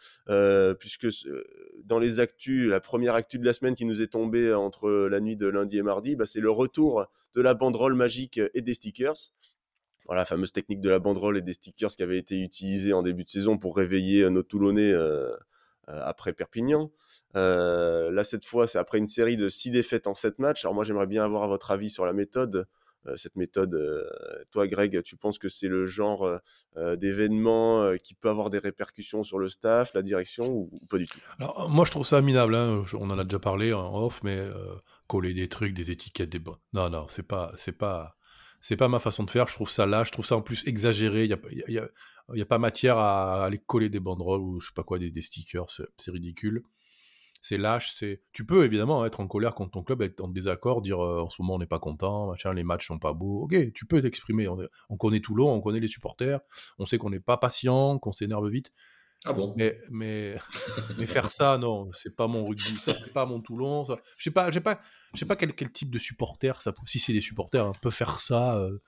puisque dans les actus, la première actu de la semaine qui nous est tombée entre la nuit de lundi et mardi, bah, c'est le retour de la banderole magique et des stickers. Voilà, la fameuse technique de la banderole et des stickers qui avait été utilisée en début de saison pour réveiller nos Toulonnais après Perpignan. Euh, là, cette fois, c'est après une série de six défaites en sept matchs. Alors moi, j'aimerais bien avoir votre avis sur la méthode. Euh, cette méthode, euh, toi, Greg, tu penses que c'est le genre d'événement qui peut avoir des répercussions sur le staff, la direction, ou, pas du tout? Alors, moi, je trouve ça minable. Hein. On en a déjà parlé en off, mais coller des trucs, des étiquettes, des. Non, non, c'est pas, pas, pas ma façon de faire. Je trouve ça là. Je trouve ça en plus exagéré. Il y a, y pas matière à aller coller des banderoles ou je sais pas quoi, des, des stickers. C'est ridicule c'est lâche, c'est. Tu peux évidemment être en colère contre ton club, être en désaccord, dire euh, en ce moment on n'est pas content, machin, les matchs sont pas beaux. Ok, tu peux t'exprimer. On, on, connaît Toulon, on connaît les supporters, on sait qu'on n'est pas patient, qu'on s'énerve vite. Ah bon? Mais, mais, mais faire ça, non, c'est pas mon rugby, ça c'est pas mon Toulon. Ça. Je sais pas, j'ai pas, je sais pas quel, quel, type de supporter, ça, si c'est des supporters, hein, peut faire ça. Euh,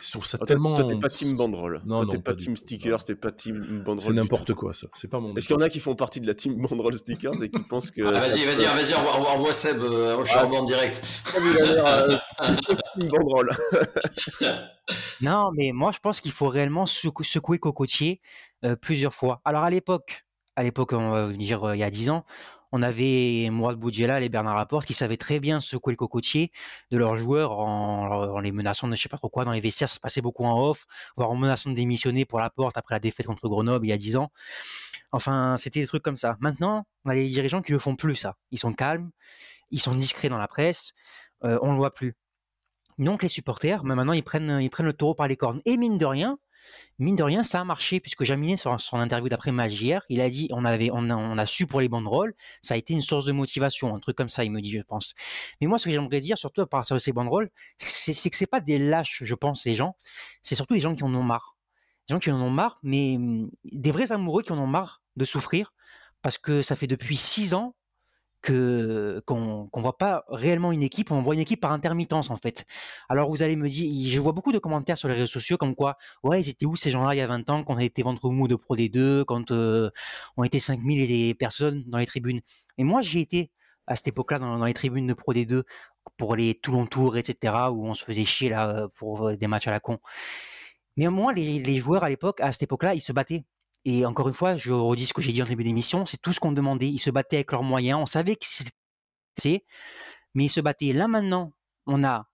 je trouve ça tellement. Toi, t'es pas team banderole. Non, toi, t'es pas, team stickers, t'es pas team banderole. C'est n'importe quoi, ça. C'est pas mon. Est-ce qu'il y en a qui font partie de la team banderole stickers et qui pensent que. Ah, vas-y, vas-y, vas-y, on voit Seb euh, au charbon en direct. il a l'air euh, team banderole. non, mais moi, je pense qu'il faut réellement secouer cocotier euh, plusieurs fois. Alors, à l'époque, à l'époque, on va dire il y a 10 ans, on avait Mourad Boudjela et Bernard Laporte qui savaient très bien secouer le cocotier de leurs joueurs en, les menaçant de je sais pas trop quoi dans les vestiaires. Ça se passait beaucoup en off, voire en menaçant de démissionner pour Laporte après la défaite contre Grenoble il y a 10 ans. Enfin, c'était des trucs comme ça. Maintenant, on a des dirigeants qui ne le font plus ça. Ils sont calmes, ils sont discrets dans la presse, euh, on ne le voit plus. Donc les supporters, maintenant ils prennent, ils prennent le taureau par les cornes. Et mine de rien, mine de rien, ça a marché puisque Jaminet, sur son interview d'après match hier, il a dit on avait, on a, su pour les banderoles, ça a été une source de motivation, un truc comme ça, il me dit, je pense. Mais moi, ce que j'aimerais dire, surtout à partir de ces banderoles, c'est que c'est pas des lâches, je pense, les gens, c'est surtout les gens qui en ont marre. Les gens qui en ont marre, mais hum, des vrais amoureux qui en ont marre de souffrir parce que ça fait depuis six ans qu'on ne voit pas réellement une équipe, on voit une équipe par intermittence en fait. Alors vous allez me dire, je vois beaucoup de commentaires sur les réseaux sociaux comme quoi, ouais, ils étaient où ces gens-là il y a 20 ans quand on été ventre mou de Pro D2, quand euh, on était 5000 personnes dans les tribunes. Et moi j'ai été à cette époque-là dans, les tribunes de Pro D2 pour les Toulon Tour, etc., où on se faisait chier là pour des matchs à la con. Mais au moins les, les joueurs à l'époque, à cette époque-là, ils se battaient. Et encore une fois, je redis ce que j'ai dit en début d'émission, c'est tout ce qu'on demandait. Ils se battaient avec leurs moyens. On savait que c'était, mais ils se battaient. Là maintenant, on a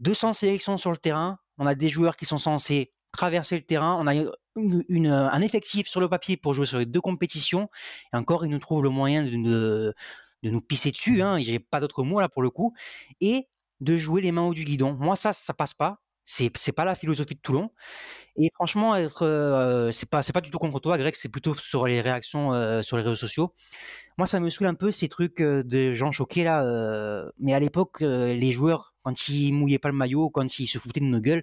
200 sélections sur le terrain. On a des joueurs qui sont censés traverser le terrain. On a une, un effectif sur le papier pour jouer sur les deux compétitions. Et encore, ils nous trouvent le moyen de, de, de nous pisser dessus. Hein. J'ai pas d'autre mot là pour le coup. Et de jouer les mains au du guidon. Moi, ça, ça passe pas. C'est c'est pas la philosophie de Toulon. Et franchement, être, c'est pas c'est pas du tout contre toi, Greg. C'est plutôt sur les réactions sur les réseaux sociaux. Moi, ça me saoule un peu ces trucs de gens choqués là. mais à l'époque, les joueurs quand ils mouillaient pas le maillot, quand ils se foutaient de nos gueules,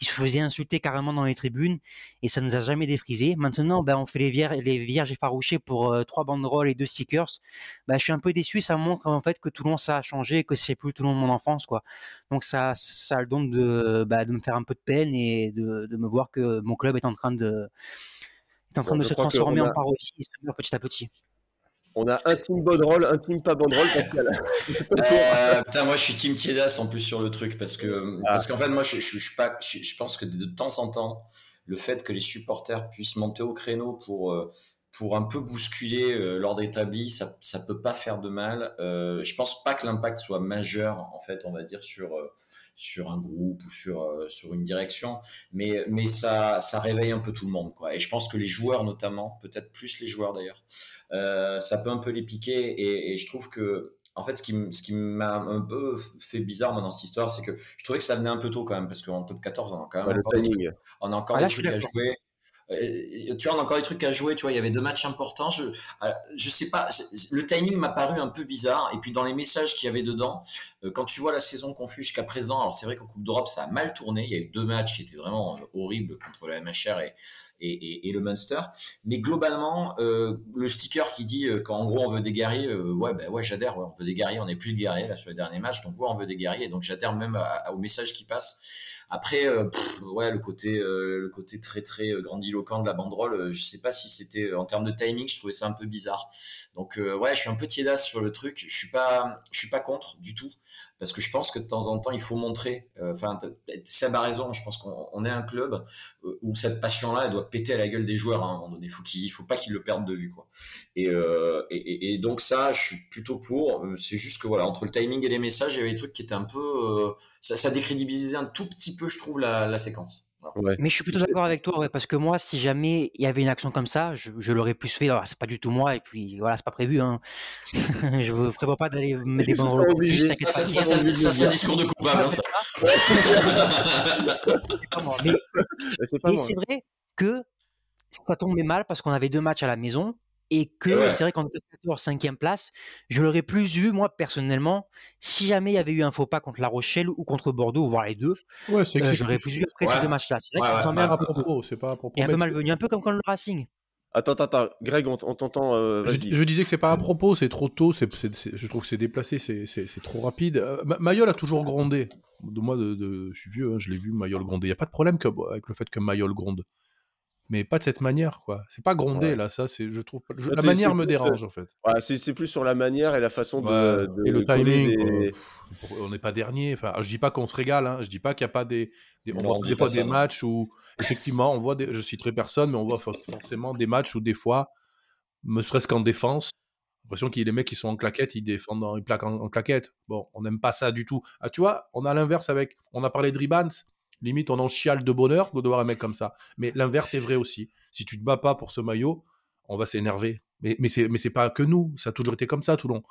ils se faisaient insulter carrément dans les tribunes et ça nous a jamais défrisé. Maintenant, ben, on fait les, vierges, les vierges effarouchées pour euh, trois banderoles et deux stickers. Ben, je suis un peu déçu. Ça montre en fait que Toulon ça a changé, que c'est plus Toulon de mon enfance, quoi. Donc ça, ça a le don de, ben, de me faire un peu de peine et de, de, me voir que mon club est en train de, est en train de se transformer en paroisse petit à petit On a un team banderole, un team pas banderole, Pascal. euh, putain, moi je suis team Tiedas en plus sur le truc parce que ah. parce qu'en fait moi je, je, je, pas, je, pense que de temps en temps le fait que les supporters puissent monter au créneau pour euh, pour un peu bousculer euh, l'ordre établi, ça ça peut pas faire de mal. Euh, je pense pas que l'impact soit majeur en fait, on va dire sur euh, sur un groupe ou sur euh, sur une direction, mais mais ça ça réveille un peu tout le monde quoi. Et je pense que les joueurs notamment, peut-être plus les joueurs d'ailleurs, euh, ça peut un peu les piquer. Et, et je trouve que en fait, ce qui, ce qui m'a un peu fait bizarre moi, dans cette histoire, c'est que je trouvais que ça venait un peu tôt quand même, parce qu'en top 14, on a quand même ouais, encore, des on a encore ah, des trucs à jouer. Euh, tu vois, on a encore des trucs à jouer. Tu vois, il y avait deux matchs importants. Je, euh, je sais pas, le timing m'a paru un peu bizarre. Et puis dans les messages qu'il y avait dedans, euh, quand tu vois la saison qu'on fait jusqu'à présent, alors c'est vrai qu'en Coupe d'Europe ça a mal tourné. Il y a eu deux matchs qui étaient vraiment horribles contre la MHR et, et, et, le Munster. Mais globalement, le sticker qui dit qu'en gros on veut des guerriers, ouais, ben ouais, j'adhère. On veut des guerriers. On n'est plus de guerriers là sur les derniers matchs, donc ouais, on veut des guerriers. Donc j'adhère même au message qui passe. Après, euh, ouais, le côté, euh, le côté très très grandiloquent de la banderole, euh, je sais pas si c'était en termes de timing, je trouvais ça un peu bizarre. Donc ouais, je suis un peu tiédasse sur le truc. Je suis pas, je suis pas contre du tout parce que je pense que de temps en temps, il faut montrer. Enfin, Seb a raison. Je pense qu'on est un club où cette passion-là, elle doit péter à la gueule des joueurs hein, à un moment donné. Faut qu'il, faut pas qu'ils le perdent de vue, quoi. Et, euh, et, donc ça, je suis plutôt pour. C'est juste que voilà, entre le timing et les messages, il y avait des trucs qui étaient un peu, euh, ça, ça, décrédibilisait un tout petit peu, je trouve, la, la séquence. Ouais. Mais je suis plutôt d'accord avec toi, ouais, parce que moi, si jamais il y avait une action comme ça, je, je l'aurais plus fait. Alors, c'est pas du tout moi, et puis voilà, c'est pas prévu. Hein. je ne prévois pas d'aller mettre des banderoles. obligé. Ça, ça, ça, ça, ça c'est un discours de coupable. Hein, c'est pas moi. Mais, mais c'est vrai que ça tombait mal parce qu'on avait deux matchs à la maison et que ouais. c'est vrai qu'en 14 cinquième place, je l'aurais plus eu moi personnellement si jamais il y avait eu un faux pas contre La Rochelle ou contre Bordeaux, voire les deux. Ouais, c'est euh, j'aurais plus eu après ouais. ces deux matchs-là. C'est vrai ouais, ouais, à propos, c'est pas à propos. Et un peu malvenu, un peu comme quand le Racing. Attends, attends, attends, Greg, on, t'entend. Euh, je, je, disais que c'est pas à propos, c'est trop tôt, je trouve que c'est déplacé, c'est, trop rapide. Euh, Mayol a toujours grondé. De moi, de, de, je suis vieux, hein, je l'ai vu, Mayol gronder. Il n'y a pas de problème que, avec le fait que Mayol gronde mais pas de cette manière, quoi. C'est pas grondé, ouais. là, ça, c'est, je trouve, je, la manière me dérange, en fait. Ouais, c'est, c'est plus sur la manière et la façon de, ouais. de et le timing, des... on n'est pas dernier, enfin, je dis pas qu'on se régale, hein. je dis pas qu'il n'y a pas des, des on, voit des fois des matchs où, effectivement, on voit, des, je citerai personne, mais on voit forcément des matchs où des fois, ne serait-ce qu'en défense, l'impression qu'il y a des mecs qui sont en claquette, ils défendent en, ils plaquent en, en claquette. Bon, on n'aime pas ça du tout. Ah, tu vois, on a l'inverse avec, on a parlé de Ribans, limite on en chiale de bonheur de voir un mec comme ça. Mais l'inverse est vrai aussi. Si tu te bats pas pour ce maillot, on va s'énerver. Mais, mais c'est mais c'est pas que nous, ça a toujours été comme ça Toulon.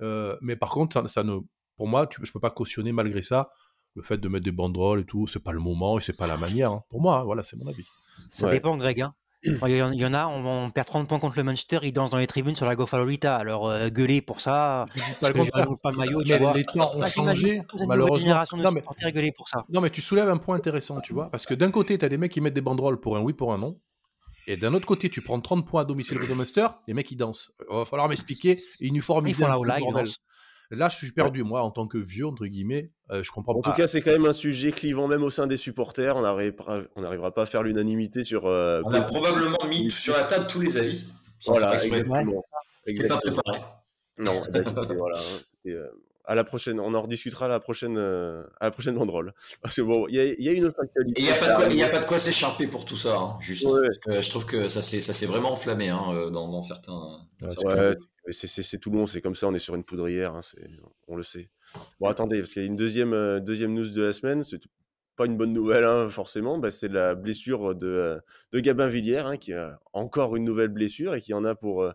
Euh, mais par contre, ça, ça ne, pour moi, tu, je peux pas cautionner malgré ça le fait de mettre des banderoles et tout. C'est pas le moment et c'est pas la manière. Hein. Pour moi, hein, voilà, c'est mon avis. Ça ouais. dépend, Greg. Hein. Il y en a, on, on, perd 30 points contre le Munster, ils dansent dans les tribunes sur la Gofalolita. Alors euh, gueuler pour ça, pas le, pas le maillot, tu vois. Les temps ont changé, malheureusement. Non mais, gueuler pour ça. non mais tu soulèves un point intéressant, tu vois, parce que d'un côté, tu as des mecs qui mettent des banderoles pour un oui, pour un non. Et d'un autre côté, tu prends 30 points à domicile contre le Munster, les mecs ils dansent. Il va falloir m'expliquer uniformiser un là, bordel. Là, je suis perdu, moi, en tant que vieux, entre guillemets, euh, je comprends en pas. En tout cas, c'est quand même un sujet clivant, même au sein des supporters. On n'arrivera on pas à faire l'unanimité sur. Euh, on a probablement mis sur la table tous les avis. Voilà, exactement. C'était pas préparé. Non, voilà. Hein, et, euh, à la prochaine, on en rediscutera à la prochaine, euh, à la prochaine banderole. Parce que bon, il y, y, a une autre actualité. Il n'y a, a, pas de quoi s'écharper pour tout ça, hein, juste. Ouais. je trouve que ça s'est vraiment enflammé hein, euh, dans, dans, certains. Ouais, c'est tout monde, c'est comme ça, on est sur une poudrière, hein, on le sait. Bon, attendez, parce qu'il y a une deuxième, euh, deuxième news de la semaine, c'est pas une bonne nouvelle hein, forcément, bah, c'est la blessure de, de Gabin Villière, qui a encore une nouvelle blessure et qui en a pour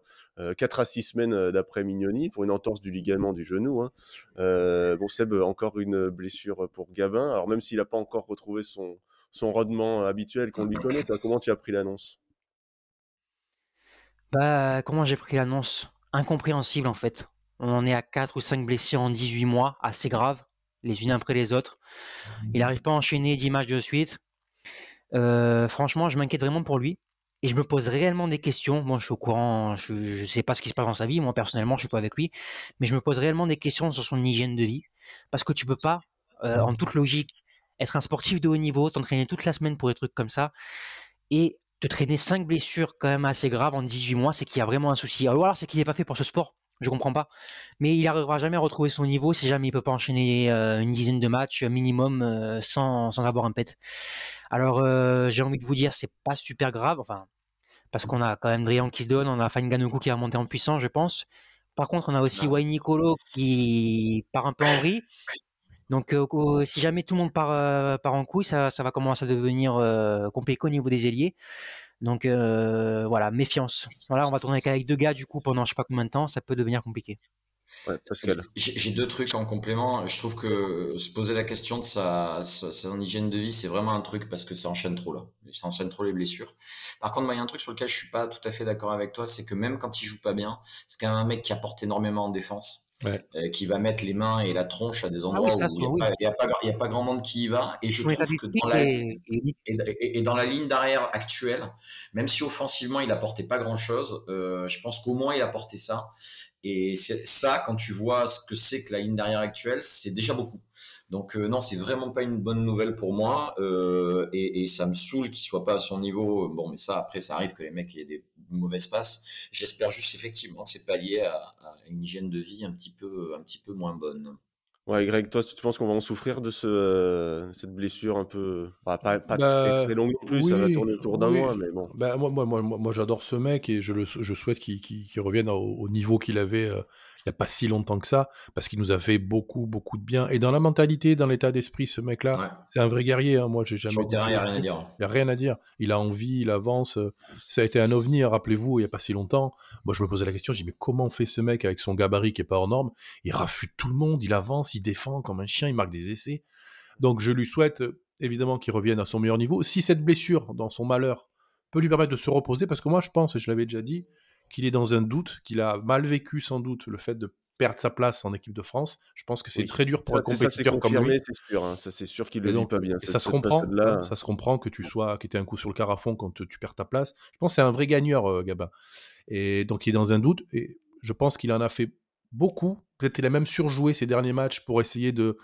4 à 6 semaines euh, d'après Mignoni, pour une entorse du ligament du genou. Hein. Euh, bon, Seb, encore une blessure pour Gabin, alors même s'il n'a pas encore retrouvé son, son rodement habituel qu'on lui connaît, toi, comment tu as pris l'annonce? Bah, Comment j'ai pris l'annonce? Incompréhensible en fait. On en est à 4 ou 5 blessures en 18 mois, assez graves les unes après les autres. Il n'arrive pas à enchaîner 10 matchs de suite. Euh, franchement, je m'inquiète vraiment pour lui. Et je me pose réellement des questions. Moi, je suis au courant, je ne sais pas ce qui se passe dans sa vie. Moi, personnellement, je suis pas avec lui. Mais je me pose réellement des questions sur son hygiène de vie. Parce que tu peux pas, euh, en toute logique, être un sportif de haut niveau, t'entraîner toute la semaine pour des trucs comme ça. Et te traîner 5 blessures quand même assez graves en 18 mois, c'est qu'il y a vraiment un souci. Ou alors c'est qu'il n'est pas fait pour ce sport. Je comprends pas. Mais il n'arrivera jamais à retrouver son niveau si jamais il peut pas enchaîner euh, une dizaine de matchs minimum euh, sans, sans, avoir un pet. Alors euh, j'ai envie de vous dire, c'est pas super grave. Enfin, parce qu'on a quand même Drian qui se donne, on a Fanganoku qui va monter en puissance, je pense. Par contre, on a aussi Wayne Nicolo qui part un peu en vrille. Donc, si jamais tout le monde part, part en couille, ça, ça, va commencer à devenir compliqué au niveau des ailiers. Donc voilà, méfiance. Voilà, on va tourner avec deux gars du coup pendant je sais pas combien de temps, ça peut devenir compliqué. J'ai deux trucs en complément. Je trouve que se poser la question de sa, sa, hygiène de vie, c'est vraiment un truc parce que ça enchaîne trop là. Ça enchaîne trop les blessures. Par contre, il y a un truc sur lequel je suis pas tout à fait d'accord avec toi, c'est que même quand il joue pas bien, c'est quand même un mec qui apporte énormément en défense. Euh, qui va mettre les mains et la tronche à des ah endroits où il n'y a, a, pas grand monde qui y va. Et je trouve que dans la, et, dans la ligne d'arrière actuelle, même si offensivement il apportait pas grand chose, euh, je pense qu'au moins il apportait ça. Et ça, quand tu vois ce que c'est que la ligne d'arrière actuelle, c'est déjà beaucoup. Donc euh, non, c'est vraiment pas une bonne nouvelle pour moi. Euh, et, ça me saoule qu'il soit pas à son niveau. Bon, mais ça, après, ça arrive que les mecs aient des mauvaises passes. J'espère juste effectivement que c'est pas lié à, à, une hygiène de vie un petit peu, un petit peu moins bonne. Ouais, Greg, toi, tu penses qu'on va en souffrir de ce, euh, cette blessure un peu. Bah, pas, pas très, bah, longue non plus, ça va tourner autour d'un mois, mais bon. Bah, moi, moi, moi, moi j'adore ce mec et je, le, je souhaite qu'il revienne au, niveau qu'il avait euh, il n'y a pas si longtemps que ça, parce qu'il nous a fait beaucoup, beaucoup de bien. Et dans la mentalité, dans l'état d'esprit, ce mec-là, c'est un vrai guerrier. Hein. Moi, j'ai jamais. il n'y a rien à dire. Il n'y a rien à dire. Il a envie, il avance. Ça a été un ovni, rappelez-vous, il n'y a pas si longtemps. Moi, je me posais la question, je dis, mais comment fait ce mec avec son gabarit qui n'est pas hors norme? Il rafute tout le monde, il avance, il défend comme un chien, il marque des essais. Donc, je lui souhaite évidemment qu'il revienne à son meilleur niveau. Si cette blessure, dans son malheur, peut lui permettre de se reposer, parce que moi, je pense, et je l'avais déjà dit, qu'il est dans un doute, qu'il a mal vécu sans doute le fait de perdre sa place en équipe de France. Je pense que c'est très dur pour un compétiteur comme lui. C'est sûr, hein. ça c'est sûr qu'il le dit pas bien. ça, se comprend, ça se comprend que tu sois, que un coup sur le carafon quand tu perds ta place. Je pense que c'est un vrai gagneur, euh, Gabin. Et donc il est dans un doute. Et je pense qu'il en a fait beaucoup. Peut-être qu'il a même surjoué ses derniers matchs pour essayer de,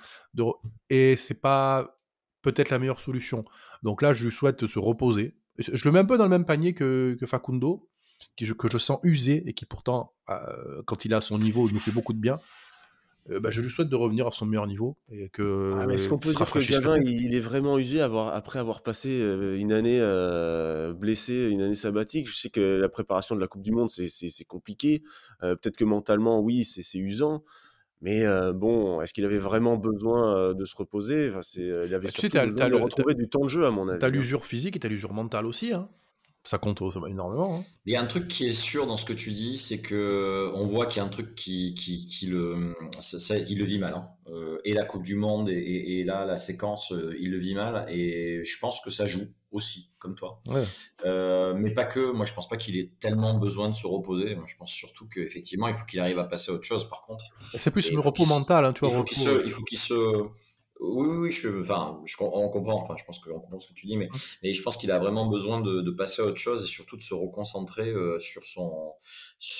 et c'est pas peut-être la meilleure solution. Donc là, je lui souhaite se reposer. Je le mets un peu dans le même panier que, que Facundo que je sens usé et qui pourtant, euh, quand il a son niveau, nous fait beaucoup de bien. Euh, bah, je lui souhaite de revenir à son meilleur niveau. Et que, ah, est-ce qu'on peut dire que Gavin, il, est vraiment usé avoir, après avoir passé euh, une année blessé, une année sabbatique? Je sais que la préparation de la Coupe du Monde, c'est compliqué. Peut-être que mentalement, oui, c'est usant. Mais bon, est-ce qu'il avait vraiment besoin de se reposer? Enfin, Il avait bah, surtout besoin de retrouver du temps de jeu, à mon avis. T'as hein. l'usure physique et t'as l'usure mentale aussi. Hein ça compte énormément. Hein. Il y a un truc qui est sûr dans ce que tu dis, c'est que on voit qu'il y a un truc qui, qui, qui le, ça, il le vit mal. Hein. Euh, et la Coupe du Monde et, et, là la séquence, euh, il le vit mal. Et je pense que ça joue aussi, comme toi. Euh, mais pas que. Moi, je pense pas qu'il ait tellement besoin de se reposer. Moi, je pense surtout qu'effectivement, il faut qu'il arrive à passer à autre chose. Par contre, c'est plus le repos mental, hein, tu vois. Il faut qu'il se oui, oui, je, enfin, je, on comprend. Enfin, je pense qu'on comprend ce que tu dis, mais, mais je pense qu'il a vraiment besoin de, de, passer à autre chose et surtout de se reconcentrer euh, sur son,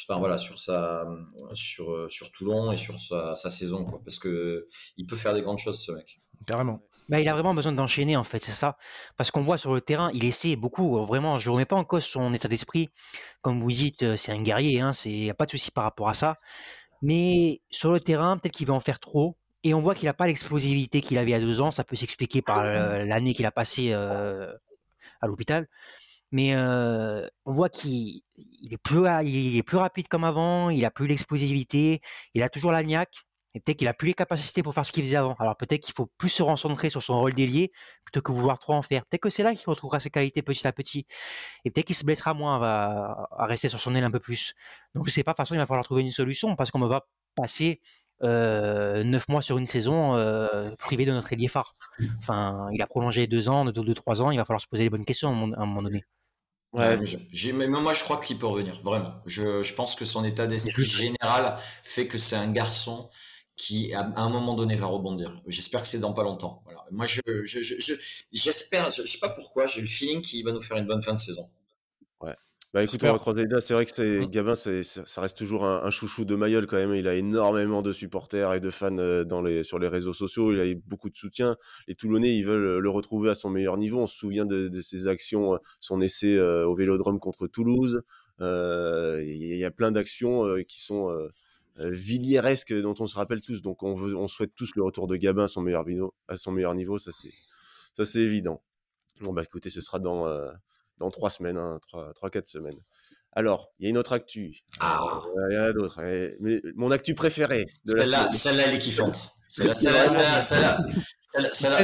enfin voilà, sur sa, sur, euh, sur Toulon et sur sa, sa, saison, quoi, parce que il peut faire des grandes choses, ce mec. Carrément. Bah, il a vraiment besoin d'enchaîner en fait, c'est ça. Parce qu'on voit sur le terrain, il essaie beaucoup. Vraiment, je ne remets pas en cause son état d'esprit. Comme vous dites, euh, c'est un guerrier, hein, il n'y a pas de souci par rapport à ça. Mais sur le terrain, peut-être qu'il va en faire trop. Et on voit qu'il n'a pas l'explosivité qu'il avait a deux ans. Ça peut s'expliquer par euh, l'année qu'il a passée euh, à l'hôpital. Mais euh, on voit qu'il est, plus, il est plus rapide comme avant, il a plus l'explosivité, il a toujours la niaque, et peut-être qu'il a plus les capacités pour faire ce qu'il faisait avant. Alors peut-être qu'il faut plus se concentrer sur son rôle d'ailier plutôt que vouloir trop en faire. Peut-être que c'est là qu'il retrouvera ses qualités petit à petit. Et peut-être qu'il se blessera moins à, à, rester sur son aile un peu plus. Donc je sais pas, de toute façon, il va falloir trouver une solution parce qu'on ne va passer euh, neuf mois sur une saison euh, privé de notre ailier phare. Enfin, il a prolongé deux ans, deux, deux, trois ans. Il va falloir se poser les bonnes questions à un moment donné. Ouais, mais moi je crois qu'il peut revenir, vraiment. Je, je pense que son état d'esprit général fait que c'est un garçon qui à un moment donné va rebondir. J'espère que c'est dans pas longtemps. Voilà. Moi je j'espère, je, je, sais pas pourquoi, j'ai le feeling qu'il va nous faire une bonne fin de saison. Bah écoute, on va croiser les C'est vrai que c'est, mmh. Gabin, c'est, ça reste toujours un, chouchou de Mayol quand même. Il a énormément de supporters et de fans euh, dans les, sur les réseaux sociaux. Il a eu beaucoup de soutien. Les Toulonnais, ils veulent le retrouver à son meilleur niveau. On se souvient de, ses actions, euh, son essai euh, au Vélodrome contre Toulouse. Il y a plein d'actions qui sont villieresques dont on se rappelle tous. Donc on, veut, on souhaite tous le retour de Gabin à son meilleur, niveau, à son meilleur niveau. Ça c'est, ça c'est évident. Bon bah écoutez, ce sera dans dans trois semaines, hein, trois, trois, quatre semaines. Alors, il y a une autre actu. Ah. Euh, il y en a d'autres. Eh, mais mon actu préférée. Celle-là, celle-là, elle est kiffante. Celle-là, celle-là, celle-là, celle-là, celle-là,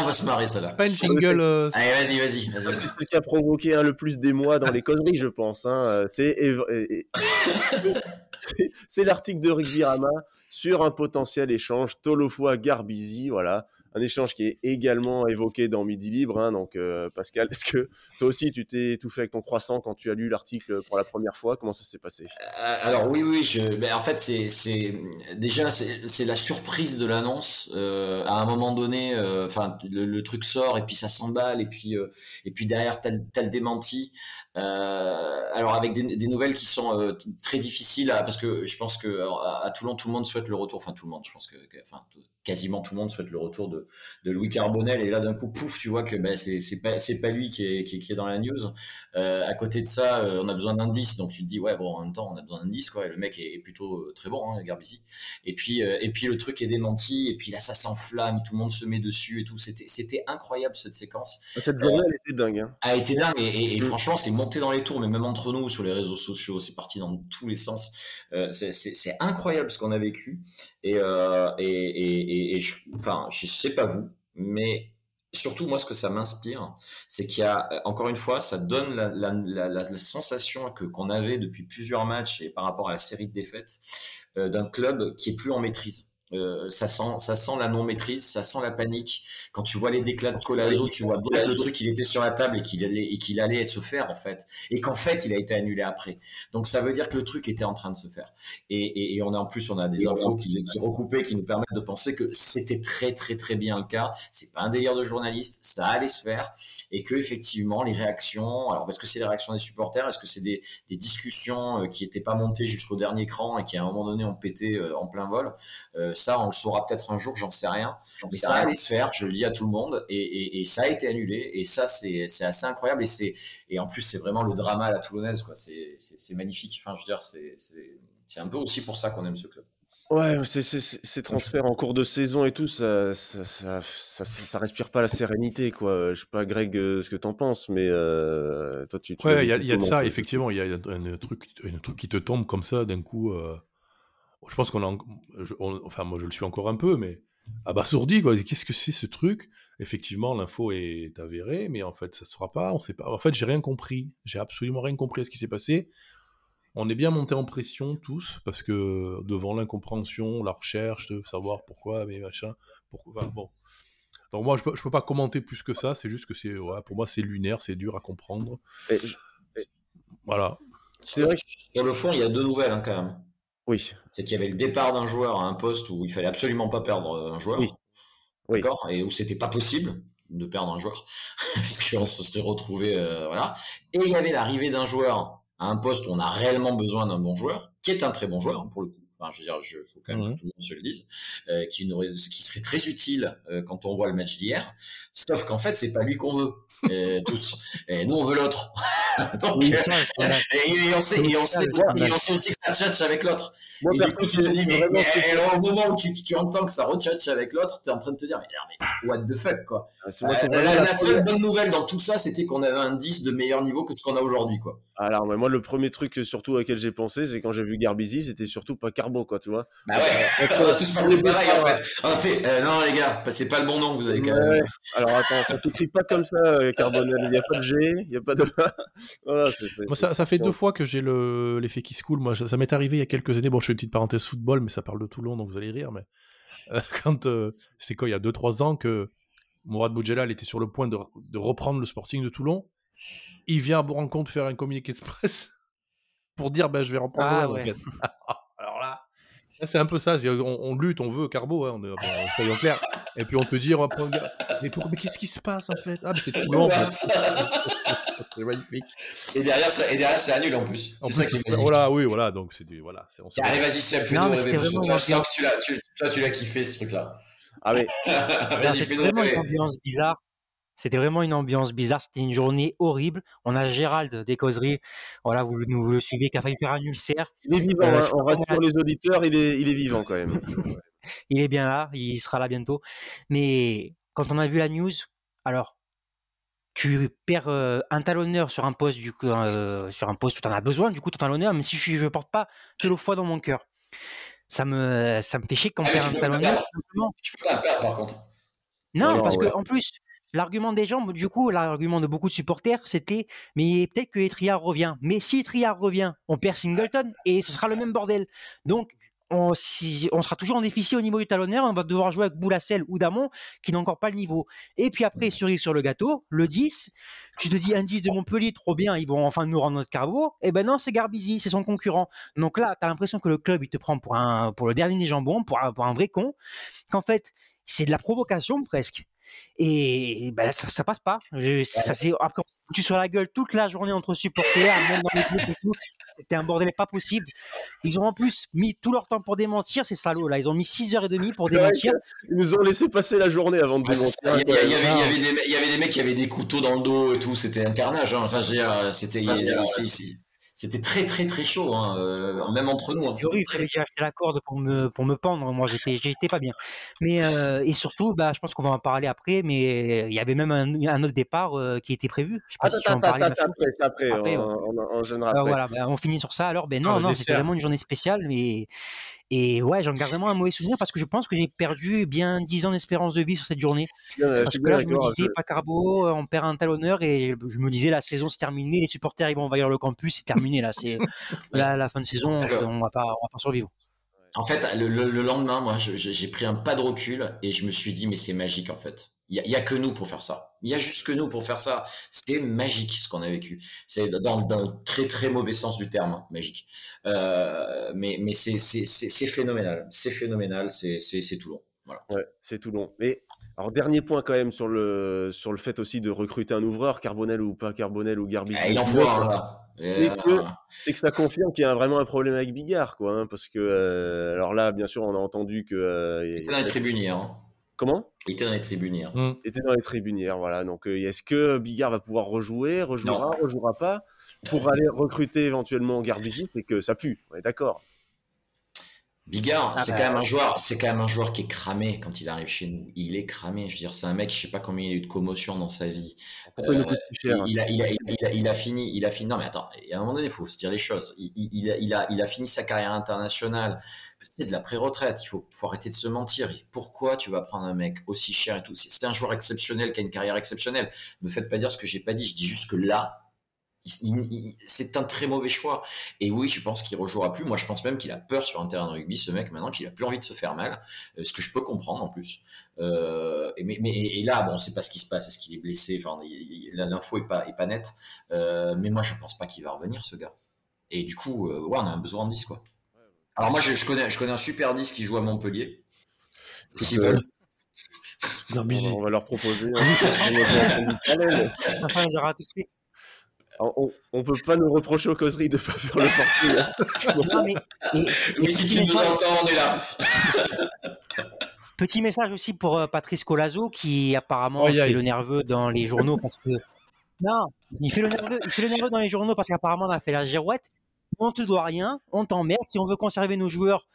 on, va, se marrer, celle-là. Pas une jingle. Euh, Allez, vas-y, vas-y. Vas c'est ce qui a provoqué hein, le plus d'émoi dans les conneries, je pense. Hein. Euh, c'est l'article de Rick Virama sur un potentiel échange Tolofoa-Garbizi. Voilà un échange qui est également évoqué dans Midi Libre. Hein, donc, euh, Pascal, est-ce que toi aussi, tu t'es étouffé avec ton croissant quand tu as lu l'article pour la première fois? Comment ça s'est passé? Euh, Alors, oui, oui. Ben, en fait, c'est déjà c'est la surprise de l'annonce. Euh, à un moment donné, enfin, le, truc sort et puis ça s'emballe et puis et puis derrière, tu as, le démenti. alors, avec des, nouvelles qui sont très difficiles parce que je pense que à, Toulon, tout le monde souhaite le retour. Enfin, tout le monde. Je pense que, enfin, quasiment tout le monde souhaite le retour de, Louis Carbonel. Et là, d'un coup, pouf, tu vois que ben, c'est pas, pas lui qui est, qui, est, dans la news. Euh, à côté de ça, euh, on a besoin d'indices. Donc tu te dis, ouais, bon, en même temps, on a besoin d'indices. Quoi. Et le mec est, plutôt euh, très bon, hein, Garbici. Et puis, et puis le truc est démenti. Et puis là, ça s'enflamme. Tout le monde se met dessus et tout. C'était incroyable cette séquence. Cette journée, elle était dingue. Hein. A été dingue. Et, mm. franchement, c'est monté dans les tours. Mais même entre nous, sur les réseaux sociaux, c'est parti dans tous les sens. c'est incroyable ce qu'on a vécu. Et, et, et, je, enfin, je sais pas vous, mais surtout moi ce que ça m'inspire, c'est qu'il y a encore une fois, ça donne la, sensation que qu'on avait depuis plusieurs matchs et par rapport à la série de défaites euh, d'un club qui est plus en maîtrise. Euh, ça sent, ça sent la non maîtrise, ça sent la panique. Quand tu vois les déclats de Colazo, tu vois bien que le truc il était sur la table et qu'il allait et qu'il allait se faire en fait, et qu'en fait il a été annulé après. Donc ça veut dire que le truc était en train de se faire. Et, et, on a en plus on a des infos qui, qui recoupaient qui nous permettent de penser que c'était très très très bien le cas. C'est pas un délire de journaliste, ça allait se faire et que effectivement les réactions. Alors est-ce que c'est les réactions des supporters, est-ce que c'est des, des, discussions euh, qui étaient pas montées jusqu'au dernier cran et qui à un moment donné ont pété euh, en plein vol? Ça, on le saura peut-être un jour, j'en sais rien. Mais ça allait se faire, je le dis à tout le monde, et, ça a été annulé. Et ça, c'est assez incroyable. Et, c'est et en plus, c'est vraiment le drama à la toulonnaise. C'est magnifique. Enfin, je veux dire, c'est un peu aussi pour ça qu'on aime ce club. Ouais, ces transferts en cours de saison et tout, ça ça, ça, respire pas la sérénité, quoi. Je sais pas, Greg, euh, ce que t'en penses, mais euh, toi, tu. ouais, il y a, de ça, effectivement. Il y a un truc, un truc qui te tombe comme ça d'un coup. Euh, je pense qu'on a, enfin moi je le suis encore un peu, mais abasourdi quoi. Qu'est-ce que c'est ce truc? Effectivement, l'info est avérée, mais en fait ça se fera pas. On sait pas. En fait, j'ai rien compris. J'ai absolument rien compris à ce qui s'est passé. On est bien monté en pression tous parce que devant l'incompréhension, la recherche de savoir pourquoi, mais machin, pourquoi. bon. Donc moi je peux, peux pas commenter plus que ça. C'est juste que c'est, pour moi c'est lunaire, c'est dur à comprendre. Voilà. C'est vrai sur le fond, il y a deux nouvelles hein, quand même. Oui. C'est qu'il y avait le départ d'un joueur à un poste où il fallait absolument pas perdre euh, un joueur. Oui. D'accord Et où c'était pas possible de perdre un joueur. parce qu'on se serait retrouvé. Euh, voilà. Et il y avait l'arrivée d'un joueur à un poste où on a réellement besoin d'un bon joueur, qui est un très bon joueur, pour le coup. Enfin, je veux dire, il faut quand même que mhm. tout le monde se le dise, euh, qui, qui serait très utile quand on voit le match d'hier. Sauf qu'en fait, c'est pas lui qu'on veut. tous. Et nous, on veut l'autre. Donc, et, on sait, et on sait, et on sait aussi que ça tchatche avec l'autre. Moi, et du coup, tu te dis, mais, au moment où tu, tu entends que ça retchatche avec l'autre, tu es en train de te dire, mais, mais what the fuck, quoi. Ah, euh, la, la, seule bonne nouvelle dans tout ça, c'était qu'on avait un 10 de meilleur niveau que ce qu'on a aujourd'hui, quoi. Alors, moi, le premier truc surtout auquel j'ai pensé, c'est quand j'ai vu Garbizi, c'était surtout pas Carbo, quoi, tu vois. Bah ouais, on a tous pensé pareil, en fait. En fait, euh, non, les gars, c'est pas le bon nom que vous avez quand même. Alors, attends, on t'écrit pas comme ça, euh, Carbonel. Il n'y a pas de G, il n'y a pas de. moi, ça, ça, fait deux fois que j'ai l'effet qui se coule. Moi, ça, m'est arrivé il y a quelques années. Bon, je fais une petite parenthèse football, mais ça parle de Toulon, donc vous allez rire. Mais quand c'est quoi, il y a 2-3 ans que Mourad Boudjelal était sur le point de, de reprendre le Sporting de Toulon il vient à rencontre faire un communiqué express pour dire ben, je vais reprendre ah, ouais. Là, C'est un peu ça, on, lutte, on veut Carbo, hein, on soyons clairs. Et puis on te dit, on va prendre... mais, mais qu'est-ce qui se passe en fait? Ah, mais c'est tout long. c'est magnifique. Et derrière, c'est annulé en plus. C'est ça qui fait. Voilà, oui, voilà, donc c'est du. Voilà, Allez, vas-y, c'est non, mais c'était vraiment. Toi, que tu l'as, tu, toi, tu l'as kiffé ce truc-là. Ah, mais. C'était vraiment une ambiance bizarre. C'était vraiment une ambiance bizarre. C'était une journée horrible. On a Gérald des causeries. Voilà, vous, vous le suivez, qui a failli faire un ulcère. Il est vivant. Euh, hein. On reste pour les auditeurs. Il est, il est vivant quand même. il est bien là. Il sera là bientôt. Mais quand on a vu la news, alors tu perds euh, un talonneur sur un poste du euh, sur un poste où tu en as besoin du coup ton talonneur mais si je ne porte pas que le foi dans mon cœur ça me ça me fait chier qu'on ah, perd un talonneur tu peux pas perdre par contre non, parce que en plus L'argument des gens, du coup, l'argument de beaucoup de supporters, c'était mais peut-être que Etriard revient. Mais si Etriard revient, on perd Singleton et ce sera le même bordel. Donc, on, on sera toujours en déficit au niveau du talonneur. On va devoir jouer avec Boulassel ou Damon qui n'ont encore pas le niveau. Et puis après, cerise sur le gâteau, le 10, tu te dis un 10 de Montpellier, trop bien, ils vont enfin nous rendre notre carbo. Et eh ben non, c'est Garbizi, c'est son concurrent. Donc là, tu as l'impression que le club, il te prend pour, un, pour le dernier des jambons, pour pour un vrai con. Qu'en fait, c'est de la provocation presque. Et ben, ça, ça passe pas. ça, c'est, après, tu sur la gueule toute la journée entre supporters, même dans les groupes et tout. C'était un bordel pas possible. Ils ont en plus mis tout leur temps pour démentir, ces salauds là. Ils ont mis 6h30 pour démentir. Ils nous ont laissé passer la journée avant de démentir. Il y, avait, des mecs qui avaient des couteaux dans le dos et tout. C'était un carnage. Hein. Enfin, c'était. C'était très très très chaud, hein, euh, même entre nous. Hein, oui, j'ai acheté la corde pour me, pour me pendre. Moi, j'étais, j'étais pas bien. Mais euh, et surtout, bah, je pense qu'on va en parler après. Mais il y avait même un, autre départ euh, qui était prévu. Je sais pas si tu en parler. Ça, après, après, après, on, on, on, après. voilà, bah, on finit sur ça. Alors, ben non, non, c'était vraiment une journée spéciale, mais et ouais, j'en garde vraiment un mauvais souvenir parce que je pense que j'ai perdu bien 10 ans d'espérance de vie sur cette journée. parce que là, je me disais, pas carbo, on perd un talonneur et je me disais, la saison c'est terminé, les supporters ils vont envahir le campus, c'est terminé là. C'est la fin de saison, on va pas, on va pas survivre. En fait, le, le lendemain, moi, j'ai pris un pas de recul et je me suis dit, mais c'est magique en fait. Il n'y a, que nous pour faire ça. Il y a juste que nous pour faire ça. C'est magique ce qu'on a vécu. C'est dans, dans, le très très mauvais sens du terme, hein, magique. Euh, mais mais c'est phénoménal. C'est phénoménal. C'est Toulon. Voilà. Ouais, c'est Toulon. Mais alors dernier point quand même sur le sur le fait aussi de recruter un ouvreur, Carbonel ou pas Carbonel ou Garbage. Ah, il en faut un là. C'est que, c'est que ça confirme qu'il y a vraiment un problème avec Bigard, quoi. Hein, parce que, euh, alors là, bien sûr, on a entendu que. Euh, il était dans les tribuniers. Hein. Comment? Il était dans les tribunières. Mmh. Il était dans les tribunières, voilà. Donc, euh, est-ce que Bigard va pouvoir rejouer, rejouera, ne rejouera pas? Pour aller recruter éventuellement Garbisi, c'est que ça pue, on est d'accord. Bigard, ah c'est bah quand même un joueur, c'est quand même un joueur qui est cramé quand il arrive chez nous. Il est cramé. Je veux dire, c'est un mec, je sais pas combien il a eu de commotion dans sa vie. Euh, il, a, il, a, il, a, il, a, fini, il a fini. Non mais attends, à un moment donné, il faut se dire les choses. Il, a, il fini sa carrière internationale. C'est de la pré-retraite. Il faut, faut arrêter de se mentir. Pourquoi tu vas prendre un mec aussi cher et tout? C'est un joueur exceptionnel qui a une carrière exceptionnelle. Ne me faites pas dire ce que j'ai pas dit. Je dis juste que là, c'est un très mauvais choix. Et oui, je pense qu'il rejouera plus. Moi, je pense même qu'il a peur sur un terrain de rugby, ce mec, maintenant qu'il a plus envie de se faire mal. Euh, ce que je peux comprendre en plus. Euh, et, mais, et là, bon, on sait pas ce qui se passe. Est-ce qu'il est blessé? Enfin, l'info est pas, est pas nette. Euh, mais moi, je pense pas qu'il va revenir, ce gars. Et du coup, ouais, on a un besoin de 10, quoi. Alors moi, je, connais, je connais un super 10 qui joue à Montpellier. S'ils veulent. On va, on va, leur proposer. Hein. enfin, on aura tout suite on, ne peut pas nous reprocher aux causeries de ne pas faire le portrait. mais, si tu nous entends, on est là. Petit message aussi pour euh, Patrice Colazo qui apparemment fait le nerveux dans les journaux parce que non, il fait le nerveux, il fait le nerveux dans les journaux parce qu'apparemment on a fait la girouette. On te doit rien, on t'emmerde. Si on veut conserver nos joueurs,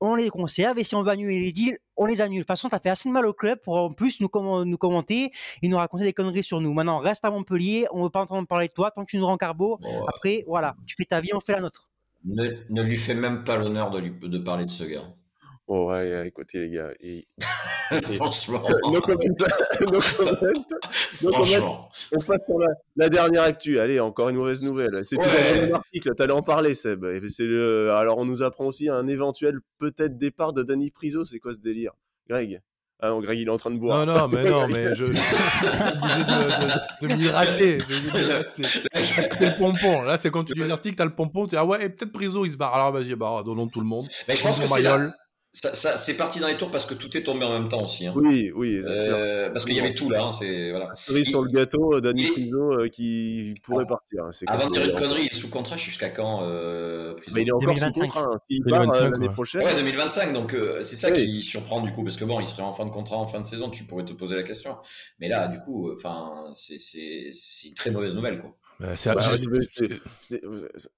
on les conserve et si on veut annuler les deals, on les annule. De toute façon, tu as fait assez de mal au club pour en plus nous, nous commenter et nous raconter des conneries sur nous. Maintenant, reste à Montpellier, on ne veut pas entendre parler de toi tant que tu nous rends carbo. Après, voilà, tu fais ta vie, on fait la nôtre. Ne, lui fais même pas l'honneur de, de parler de ce gars. Oh ouais, écoutez les gars. Franchement. no comment. no comment. Franchement. On passe sur la, dernière actu. Allez, encore une mauvaise nouvelle. C'est ouais. un article. T'allais en parler, Seb. C'est le... Alors, on nous apprend aussi un éventuel peut-être départ de Danny Priso. C'est quoi ce délire? Greg? Ah non, Greg, il est en train de boire. Non, non, mais non, mais je, je suis obligé de, de, de de m'hydrater. C'était le pompon. Là, c'est quand tu lis l'article, t'as le pompon, tu dis, ah ouais, et peut-être Priso, il se barre. Alors, vas-y, bah, donnons tout le monde. Mais je pense que c'est. Là- ça, ça- c'est parti dans les tours parce que tout est tombé en même temps aussi. hein. Oui, oui. Euh, parce qu'il y avait tout là. hein, c'est voilà. Cerise sur le gâteau, euh, Danny il- Priso euh, qui pourrait Ah. partir. hein, c'est Avant de dire une connerie, il est sous contrat jusqu'à quand euh, Priso Mais il est encore 2025. sous contrat. hein. S'il part 2025, euh, l'année prochaine, Ouais, 2025, donc euh, c'est ça Oui. qui surprend du coup, parce que bon, il serait en fin de contrat en fin de saison, tu pourrais te poser la question. Mais là, du coup, enfin, c'est une très mauvaise nouvelle, quoi. Bah, Bah,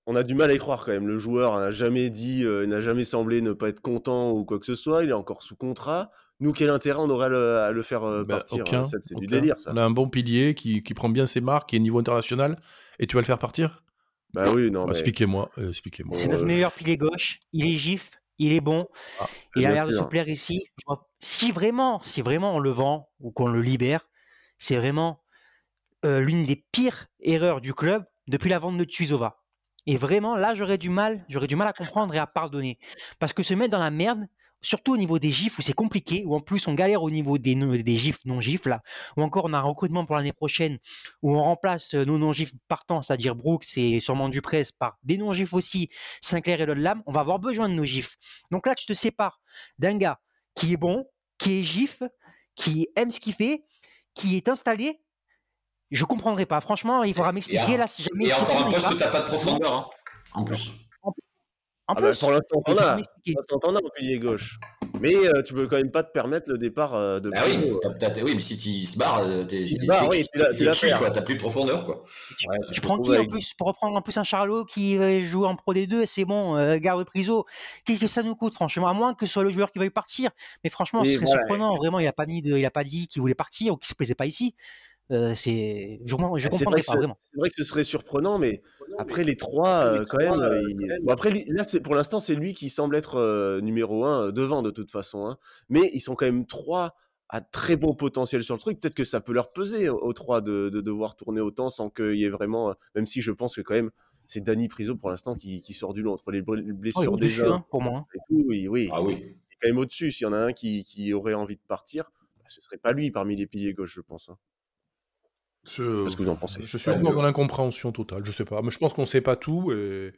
on a du mal à y croire quand même. Le joueur n'a jamais dit, euh, n'a jamais semblé ne pas être content ou quoi que ce soit. Il est encore sous contrat. Nous, quel intérêt on aurait à le, à le faire euh, bah, partir hein, C'est du délire, ça. On a un bon pilier qui, qui prend bien ses marques, qui est niveau international, et tu vas le faire partir? Bah oui, non, Bah, mais Expliquez-moi. euh, expliquez-moi. C'est notre euh, meilleur pilier gauche. Il est gif, il est bon. Ah, il a l'air de se plaire ici. Je vois- Si vraiment, si vraiment on le vend ou qu'on le libère, c'est vraiment euh, l'une des pires erreurs du club depuis la vente de Tuisova. Et vraiment, là, j'aurais du mal, j'aurais du mal à comprendre et à pardonner. Parce que se mettre dans la merde, surtout au niveau des gifs où c'est compliqué, où en plus on galère au niveau des, des gifs non-gifs, là, ou encore on a un recrutement pour l'année prochaine où on remplace euh, nos non-gifs partants, c'est-à-dire Brooks et sûrement Duprez, par des non-gifs aussi, Sinclair et Lodlam, on va avoir besoin de nos gifs. Donc là, tu te sépares d'un gars qui est bon, qui est gif, qui aime ce qu'il fait, qui est installé. Je comprendrai pas. Franchement, il faudra m'expliquer là si jamais. Et encore un poste pas. où t'as pas de profondeur, hein, en plus. En Ah bah, plus, pour l'instant, t'en as. Pour l'instant, t'en as en pilier gauche. Mais euh, tu peux quand même pas te permettre le départ euh, de Bah oui, oui, mais si tu se barres, euh, t'es barre, t'es- oui, quoi. T'as plus de profondeur, quoi. Tu, Ouais, tu prends qui en plus pour reprendre en plus un Charlot qui euh, joue en Pro D2, c'est bon, euh, garde Priso. Qu'est-ce que ça nous coûte, franchement À moins que ce soit le joueur qui veuille partir. Mais franchement, ce serait voilà. surprenant. Vraiment, il a pas mis de, il a pas dit qu'il voulait partir ou qu'il se plaisait pas ici. Euh, c'est, je, comprends- je Ah, c'est vrai, que pas ce, vraiment. c'est vrai que ce serait surprenant, mais après les trois, quand même. euh, il- Bon, après, lui- là, c'est pour l'instant, c'est lui qui semble être euh, numéro un devant de toute façon. hein. Mais ils sont quand même trois à très bon potentiel sur le truc. Peut-être que ça peut leur peser aux trois de, de devoir tourner autant sans qu'il y ait vraiment. Même si je pense que quand même, c'est Danny Priso pour l'instant qui, qui sort du lot entre les Oh, blessures au-dessus, déjà hein, pour moi. hein. et tout. Oui, oui. Ah oui. Il est quand même au-dessus. S'il y en a un qui, qui aurait envie de partir, bah, ce serait pas lui parmi les piliers gauche, je pense. hein. Je, Qu'est-ce que vous en pensez? je suis Ouais, encore dans l'incompréhension totale. Je sais pas. Mais je pense qu'on sait pas tout et euh,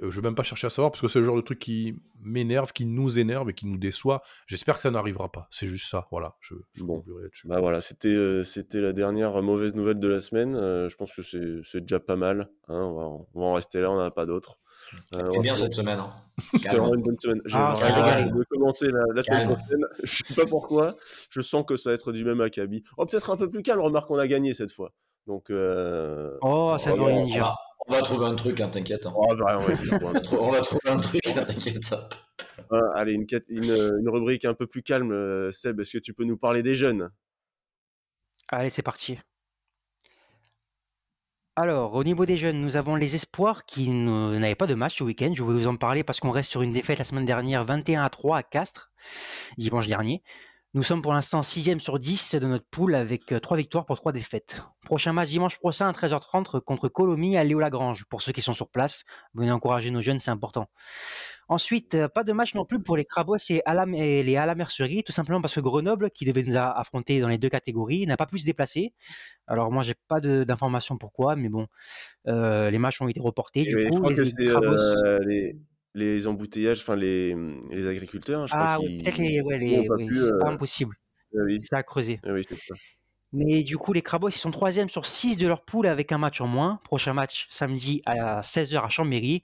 je vais même pas chercher à savoir parce que c'est le genre de truc qui m'énerve, qui nous énerve et qui nous déçoit. J'espère que ça n'arrivera pas. C'est juste ça. Voilà. Je, je Bon. Bah voilà, c'était euh, c'était la dernière mauvaise nouvelle de la semaine. Euh, je pense que c'est c'est déjà pas mal. hein. On, va, en- on va en rester là, on n'en a pas d'autres. Euh, va bien cette semaine. Hein. C'était vraiment une bonne semaine. J'ai Ah, vraiment de commencer la, la semaine prochaine. Je sais pas pourquoi. Je sens que ça va être du même acabit. Oh, peut-être un peu plus calme. Remarque, on a gagné cette fois. Donc, euh... Oh, ça Oh, rien on, va, on va trouver un truc, hein, t'inquiète. hein. oh, bah, on va trouver un On va trou- On va trouver un truc, hein, t'inquiète. Ah, allez, une, quête- une, euh, une rubrique un peu plus calme. euh, Seb, est-ce que tu peux nous parler des jeunes? Allez, c'est parti. Alors, au niveau des jeunes, nous avons les espoirs qui n'avaient pas de match ce week-end. Je vais vous en parler parce qu'on reste sur une défaite la semaine dernière, 21 à 3 à Castres, dimanche dernier. Nous sommes pour l'instant 6e sur 10 de notre poule avec 3 victoires pour 3 défaites. Prochain match dimanche prochain à 13h30 contre Colomiers à Léo-Lagrange. Pour ceux qui sont sur place, venez encourager nos jeunes, c'est important. Ensuite, euh, pas de match non plus pour les Crabos et, Alam- et les Alamerceries, tout simplement parce que Grenoble, qui devait nous a- affronter dans les deux catégories, n'a pas pu se déplacer. Alors moi, j'ai pas d'informations pourquoi, mais bon, euh, les matchs ont été reportés. Du Mais je coup, crois les que c'est euh, les, les embouteillages, enfin les, les agriculteurs. hein, je crois Ah oui, peut-être les, ouais, oui, c'est pas impossible. euh, oui, C'est à creuser. euh, oui, c'est ça. Mais du coup, les Crabos, ils sont troisième sur 6 de leur poule avec un match en moins. Prochain match samedi à 16h à Chambéry.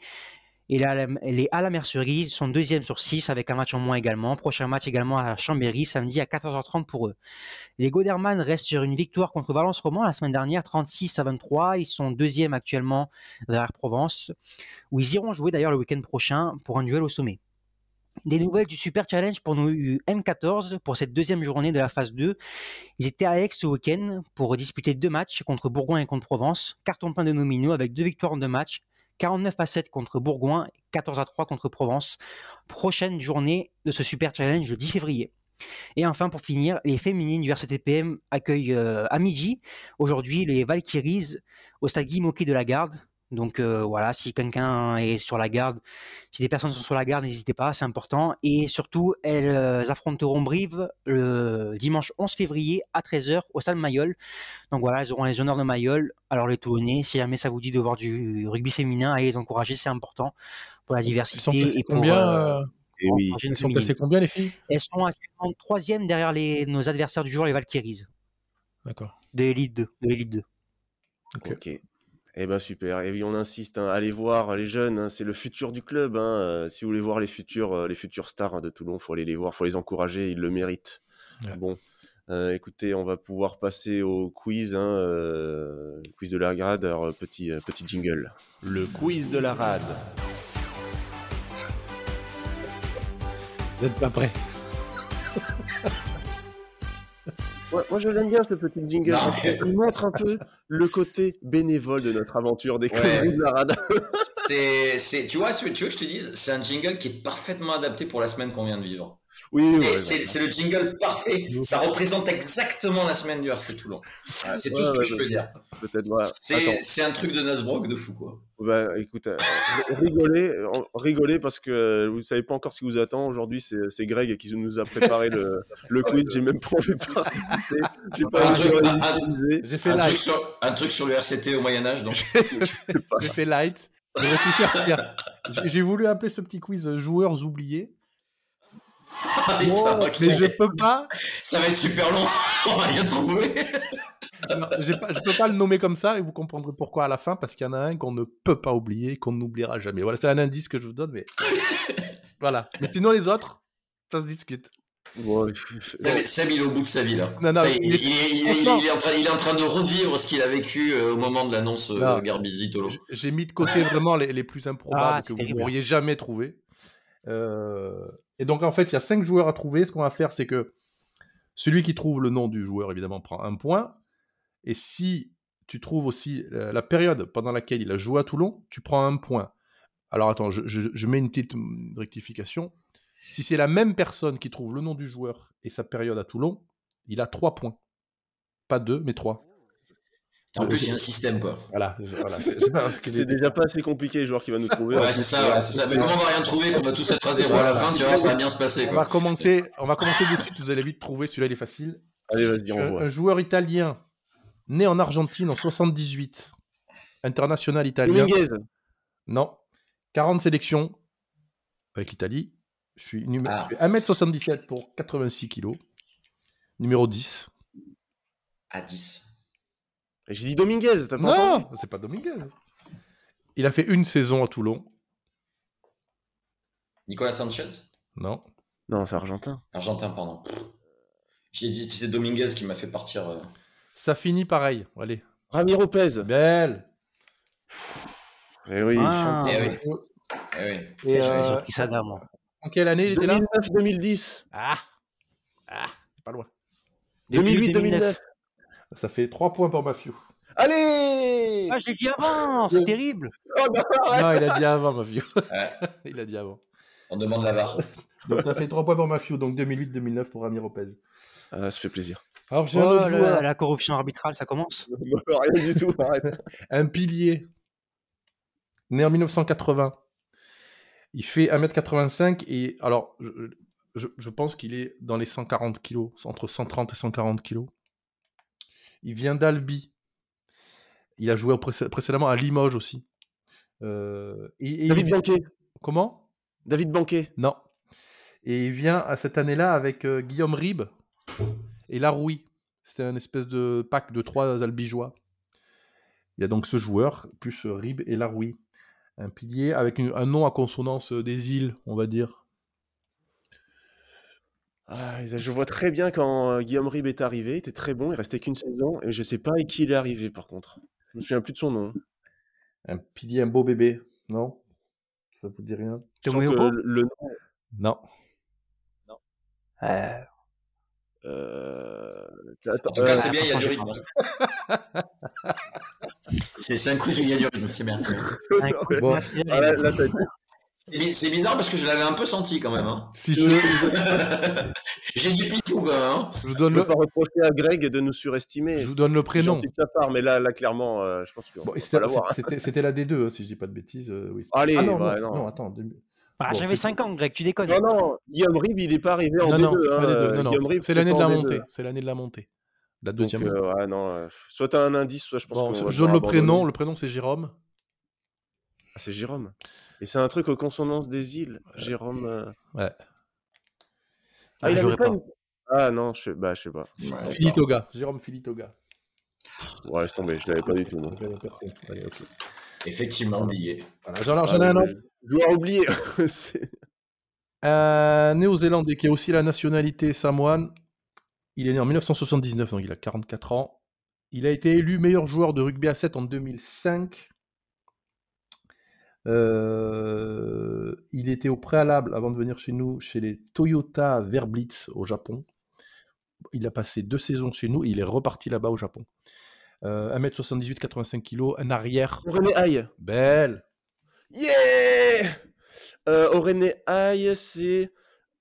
Et les Ala- les Alamerceries sont deuxième sur 6 avec un match en moins également. Prochain match également à Chambéry samedi à 14h30 pour eux. Les Goderman restent sur une victoire contre Valence Roman la semaine dernière, 36 à 23. Ils sont deuxième actuellement derrière Provence, où ils iront jouer d'ailleurs le week-end prochain pour un duel au sommet. Des nouvelles du Super Challenge pour nos M14 pour cette deuxième journée de la phase 2. Ils étaient à Aix ce week-end pour disputer deux matchs contre Bourgoin et contre Provence. Carton plein de nominaux avec deux victoires en deux matchs. 49 à 7 contre Bourgoin, 14 à 3 contre Provence. Prochaine journée de ce Super Challenge le 10 février. Et enfin, pour finir, les féminines du RCTPM accueillent euh, à midi aujourd'hui les Valkyries au stade Guy de la Garde. Donc euh, voilà, si quelqu'un est sur la garde, si des personnes sont sur la garde, n'hésitez pas, c'est important. Et surtout, elles euh, affronteront Brive le dimanche 11 février à 13h au stade Mayol. Donc voilà, elles auront les honneurs de Mayol. Alors les Toulonnais, si jamais ça vous dit de voir du rugby féminin, allez les encourager, c'est important pour la diversité et pour combien, euh, Et oui. encourager une Elles sont classées combien les filles? Elles sont actuellement troisième derrière les, nos adversaires du jour, les Valkyries, D'accord. de l'élite 2. De l'élite 2. Ok. Ok. Eh ben super. Et oui, on insiste. hein, Allez voir les jeunes. hein, c'est le futur du club. hein, euh, si vous voulez voir les futurs, euh, les futures stars de Toulon, faut aller les voir. Faut les encourager. Ils le méritent. Ouais. Bon. euh, écoutez, on va pouvoir passer au quiz, hein, euh, le quiz de la grade. Alors petit euh, petit jingle. Le quiz de la rade. Vous n'êtes pas prêts? Ouais, moi, je l'aime bien ce petit jingle. Non, parce mais- qu'il montre un peu le côté bénévole de notre aventure des Ouais. de la rade. C'est, tu vois, ce- tu veux que je te dise, c'est un jingle qui est parfaitement adapté pour la semaine qu'on vient de vivre. Oui, C'est, ouais, c'est- ouais. c'est le jingle parfait. Ça représente exactement la semaine du RC Toulon. C'est tout Ouais, ce que ouais, je ouais. peux dire. C'est, un truc de Nasbrock de fou, quoi. Bah, écoute, euh, rigolez, euh, rigolez parce que euh, vous savez pas encore ce qui vous attend. Aujourd'hui, c'est c'est Greg qui nous a préparé le, le quiz. J'ai même pas envie de participer. J'ai pas Un envie truc- de un- un- réviser. J'ai fait Un truc, light. sur, un truc sur le RCT au Moyen-Âge, donc. J'ai fait light. J'ai- voulu appeler ce petit quiz euh, joueurs oubliés. Ah, mais ça, va- mais je peux pas. ça va être super long. On va rien trouver. Non, j'ai pas, je peux pas le nommer comme ça et vous comprendrez pourquoi à la fin parce qu'il y en a un qu'on ne peut pas oublier, qu'on n'oubliera jamais. Voilà, c'est un indice que je vous donne, mais voilà. Mais sinon les autres, ça se discute. Seb, Seb, il est au bout de sa vie, là. Non, non, Ça, il, il est- il est, il est- il est- il est en train, il est en train de revivre ce qu'il a vécu euh, au moment de l'annonce euh, Non. Garbizi-Tolo. J'ai mis de côté vraiment les, les plus improbables Ah, que vous n'auriez jamais trouvé. Euh, et donc en fait, il y a cinq joueurs à trouver. Ce qu'on va faire, c'est que celui qui trouve le nom du joueur, évidemment, prend un point. Et si tu trouves aussi euh, la période pendant laquelle il a joué à Toulon, tu prends un point. Alors attends, je, je- je mets une petite rectification. Si c'est la même personne qui trouve le nom du joueur et sa période à Toulon, il a trois points. Pas deux, mais trois. En plus, il y a un système, quoi. Voilà. voilà. C'est- déjà pas assez compliqué, le joueur qui va nous trouver. Ouais, c'est ça, ouais, c'est ça. Mais comment on va rien trouver, qu'on va tous être à zéro à la fin, tu vois, ça va bien se passer, On va commencer, on va commencer de suite, vous allez vite trouver, celui-là il est facile. Allez, vas-y, on un, voit. un joueur italien, né en Argentine en 78, international italien. Dominguez. Non, 40 sélections avec l'Italie. Je suis, numé- Ah. je fais 1m77 pour 86 kg. Numéro 10. À 10. Et J'ai dit Dominguez, t'as pas entendu? Non, c'est pas Dominguez. Il a fait une saison à Toulon. Nicolas Sanchez? Non. Non, c'est argentin. Argentin, pardon. J'ai dit, c'est Dominguez qui m'a fait partir. euh. Ça finit pareil. Allez. Ramiro Pez. Belle. Eh oui. Ah, Eh oui. Eh oui. Et, J'avais euh, moi. en quelle année il était là? 2009-2010. Ah, ah c'est pas loin. 2008-2009. Ça fait 3 points pour Mafiou. Allez Ah, je l'ai dit avant, c'est terrible. Oh non, il a dit avant, Mafiou. Ouais. il a dit avant. On demande la barre. Donc ça fait 3 points pour Mafiou, donc 2008-2009 pour Ramiro Lopez. Ah, ça fait plaisir. Alors j'ai un Oh, autre la, joueur, la corruption arbitrale, ça commence. Rien du tout, arrête. un pilier, né en 1980. Il fait 1m85 et alors je, je- je pense qu'il est dans les 140 kilos, entre 130 et 140 kilos. Il vient d'Albi. Il a joué précédemment à Limoges aussi. Euh, et- et il David vient- Banquet. Comment? David Banquet. Non. Et il vient à cette année-là avec euh, Guillaume Ribes et Laroui. C'était un espèce de pack de trois albigeois. Il y a donc ce joueur, plus Ribes et Laroui. Un pilier avec une- un nom à consonance euh, des îles, on va dire. Ah, je vois très bien quand euh, Guillaume Ribes est arrivé, il était très bon, il restait qu'une saison, et je sais pas avec qui il est arrivé par contre. Je me souviens plus de son nom. Un pilier, un beau bébé. Non? Ça vous dit rien? Que le, le nom. Non. Euh, euh, En attends, tout cas, euh, c'est bien, il y a du rythme. C'est c'est un quiz où il y a du rythme, c'est bien. bien. un coup de Bon. ah, là, là, C'est bi- c'est bizarre parce que je l'avais un peu senti quand même. Hein. Si je, J'ai du pifou quand même. Hein. je vous ne le. peut pas reprocher à Greg de nous surestimer. Je vous donne le C'est prénom. de sa part, mais là, là clairement, euh, je pense Bon, c'était l'avoir. hein. c'était- la D2, hein, si je dis pas de bêtises. euh, oui. Allez, ah non, bah, non, non. non, attends. deux- Ah, Bon, J'avais c'est- 5 ans, Greg, tu déconnes. Non, non, Guillaume Rive, il n'est pas arrivé en Non, D2. non, c'est l'année de la en D2. montée. C'est l'année de la montée. La Donc, deuxième. euh, ouais, non, euh, soit t'as un indice, soit je pense Bon, qu'on je donne le prénom. Le prénom, c'est Jérôme. Ah, c'est Jérôme. Et c'est un truc aux consonances des îles. Jérôme. euh, Ouais. Ah, il avait pas pas. une- Ah non, je sais, bah, je sais pas. Ouais, Filitoga. Jérôme Filitoga. Ouais, c'est tombé, je l'avais pas du tout. moi. Allez, ok. Effectivement oublié. Voilà, j'en j'en ai Ah, un mais- autre. Joueur oublié. C'est- Un néo-zélandais qui a aussi la nationalité samoane. Il est né en 1979, donc il a 44 ans. Il a été élu meilleur joueur de rugby à 7 en 2005. Euh, il était au préalable, avant de venir chez nous, chez les Toyota Verblitz au Japon. Il a passé deux saisons chez nous et il est reparti là-bas au Japon. Euh, 1m78, 85 kg, un arrière. René Aïe. Belle. Yeah euh, René Aïe, c'est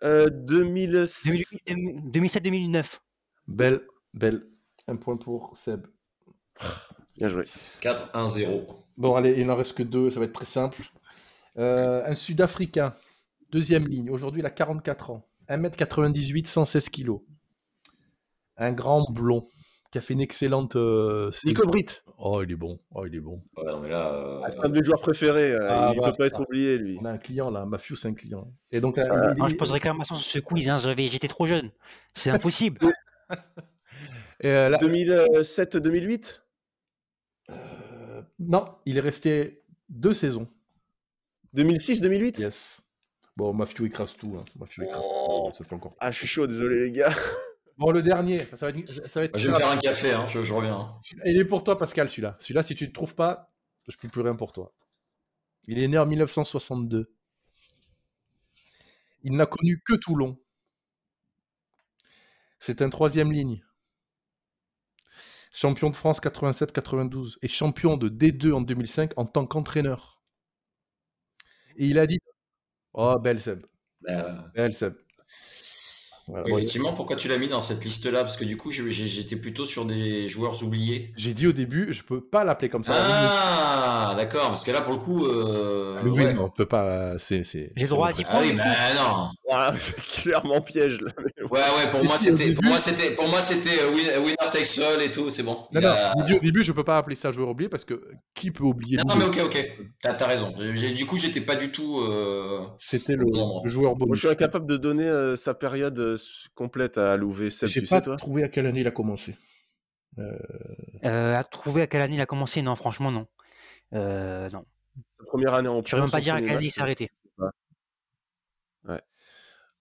euh, 2006. 2007-2009. Belle, belle. Un point pour Seb. Bien joué. 4-1-0. Bon, allez, il n'en reste que deux, ça va être très simple. Euh, un Sud-Africain, deuxième ligne. Aujourd'hui, il a 44 ans. 1m98, 116 kg. Un grand blond qui a fait une excellente. euh. Nico Britt. Oh, il est bon. Oh, il est bon. Ouais, non, mais là, euh, Ah, c'est un de mes joueurs préférés. Ah, il bah, peut pas être oublié, lui. On a un client là, Mafieux, c'est un client. Et donc, là, Euh, il- je pose réclamation sur ce quiz, hein, j'étais trop jeune. C'est impossible. et, euh, là- 2007-2008 euh, non, il est resté deux saisons. 2006-2008 Yes. Bon, Mafieux écrase tout. Hein. Écrase Oh. tout. Ça fait encore. Ah, je suis chaud, désolé, les gars. Bon, le dernier, ça va être. Ça va être je vais me faire un café, hein, je, je reviens. Il est pour toi, Pascal, celui-là. Celui-là, si tu ne le trouves pas, je ne peux plus rien pour toi. Il est né en 1962. Il n'a connu que Toulon. C'est un troisième ligne. Champion de France 87-92 et champion de D2 en 2005 en tant qu'entraîneur. Et il a dit Oh, belle Seb. Euh, Belle Seb. Voilà, effectivement, pourquoi tu l'as mis dans cette liste-là? Parce que du coup, j'étais plutôt sur des joueurs oubliés. J'ai dit au début, je peux pas l'appeler comme ça. Ah, d'accord, parce que là, pour le coup. Euh, oui, ouais. non, on peut pas. C'est, c'est, J'ai le droit à 10 Ah points. oui, du coup. bah non. Voilà, c'est clairement piège, là. Ouais, ouais, pour moi, c'était, pour moi, c'était, pour moi, c'était win- winner takes all et tout, c'est bon. Non, a- non, au début- au début, je peux pas appeler ça joueur oublié parce que qui peut oublier Non, non, mais ok, ok. T'as, t'as raison. J'ai- du coup, j'étais pas du tout. euh, C'était le, Non. le joueur Moi, je bonus. suis incapable de donner euh, sa période euh, complète à Louvet. J'ai pas sais, toi? trouvé à quelle année il a commencé. Euh, à trouver à quelle année il a commencé? Non, franchement, non. Euh, non. Sa première année en Je saurais même pas dire à quelle année il s'est arrêté.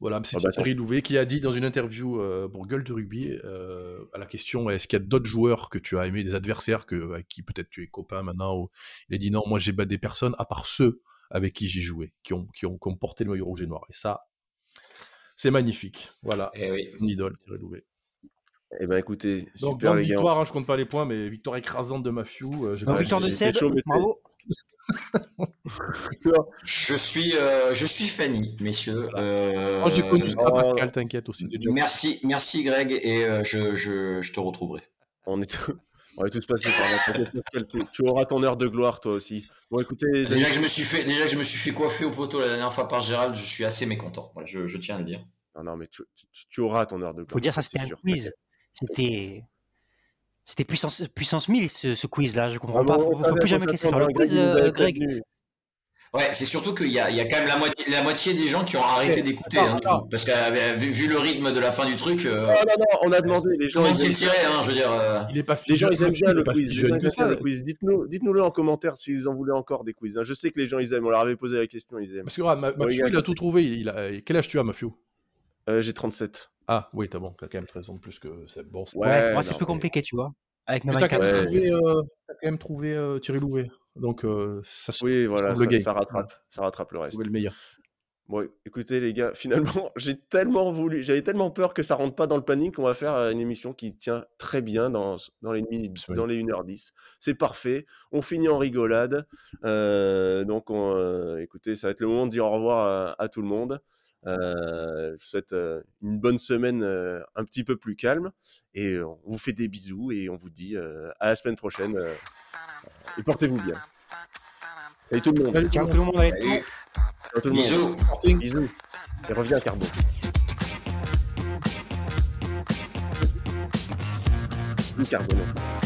Voilà, c'est Ah bah, Thierry Louvet qui a dit dans une interview euh, pour Gueule de rugby euh, à la question est-ce qu'il y a d'autres joueurs que tu as aimés, des adversaires que, avec qui peut-être tu es copain maintenant ou... Il a dit non, moi j'ai battu des personnes à part ceux avec qui j'ai joué, qui ont, qui, ont, qui ont porté le maillot rouge et noir. Et ça, c'est magnifique. Voilà, Eh oui. une idole, Thierry Louvet. Eh ben écoutez, Donc, super grande les gars. victoire, hein, je compte pas les points, mais victoire écrasante de Mafiou. euh, victoire de Seb, bravo. Je suis, euh, je suis Fanny, messieurs. Euh, Oh, j'ai connu ça, Oh. Pascal, t'inquiète aussi. Merci, merci Greg, et euh, je, je, je te retrouverai. On est, tous- on est tous passés par là. Pascal, tu, auras ton heure de gloire, toi aussi. Bon, écoutez, les amis, Déjà que je me suis fait, déjà que je me suis fait coiffer au poteau la dernière fois par Gérald, je suis assez mécontent. Voilà, je, je tiens à le dire. non, non, mais tu, tu- tu auras ton heure de gloire. Faut dire ça, c'était un sûr. quiz. C'était. C'était puissance, puissance 1000 ce, ce quiz-là, je comprends Ah, pas. bon, Faut, on faut savait plus jamais faire s'attendre, le quiz, euh, Greg. Ouais, c'est surtout qu'il y y a quand même la moitié, la moitié des gens qui ont arrêté d'écouter, hein, parce que euh, vu, vu le rythme de la fin du truc, euh, Ah, non, non, on a demandé. Les gens, ils aiment, tiré, hein, je veux dire. euh, Il est pas les gens, ils aiment bien le quiz. bien ça. le quiz. Dites-nous, dites-nous-le en commentaire s'ils en voulaient encore des quiz. hein. Je sais que les gens, ils aiment. On leur avait posé la question, ils aiment. Parce que regarde, Ma- Mafiou, gars, il a tout trouvé. Il a... Quel âge tu as, Mafiou Euh, J'ai 37. Ah, oui, t'as bon, t'as quand même 13 ans de plus que c'est bon. c'est- Ouais, Ouais, moi, c'est plus mais- compliqué, tu vois. Avec mes Mais t'as quand, 24. même Ouais. trouvé, euh, t'as quand même trouvé euh, Thierry Louvet. Donc, euh, ça se Oui, voilà, ça, rattrape. Ça rattrape le reste. trouvé le meilleur. Bon, écoutez les gars, finalement, j'ai tellement voulu, j'avais tellement peur que ça rentre pas dans le planning qu'on va faire une émission qui tient très bien dans, dans les minutes, Oui. dans les 1h10. C'est parfait. On finit en rigolade. Euh, donc, on, euh, écoutez, ça va être le moment de dire au revoir à, à tout le monde. Euh, je vous souhaite euh, une bonne semaine euh, un petit peu plus calme et on vous fait des bisous et on vous dit euh, à la semaine prochaine euh, et portez-vous bien. Salut tout le monde. Ciao tout le monde. Salut. Tout le monde. Bisous. Bisous. Et reviens. Plus Carbon. non.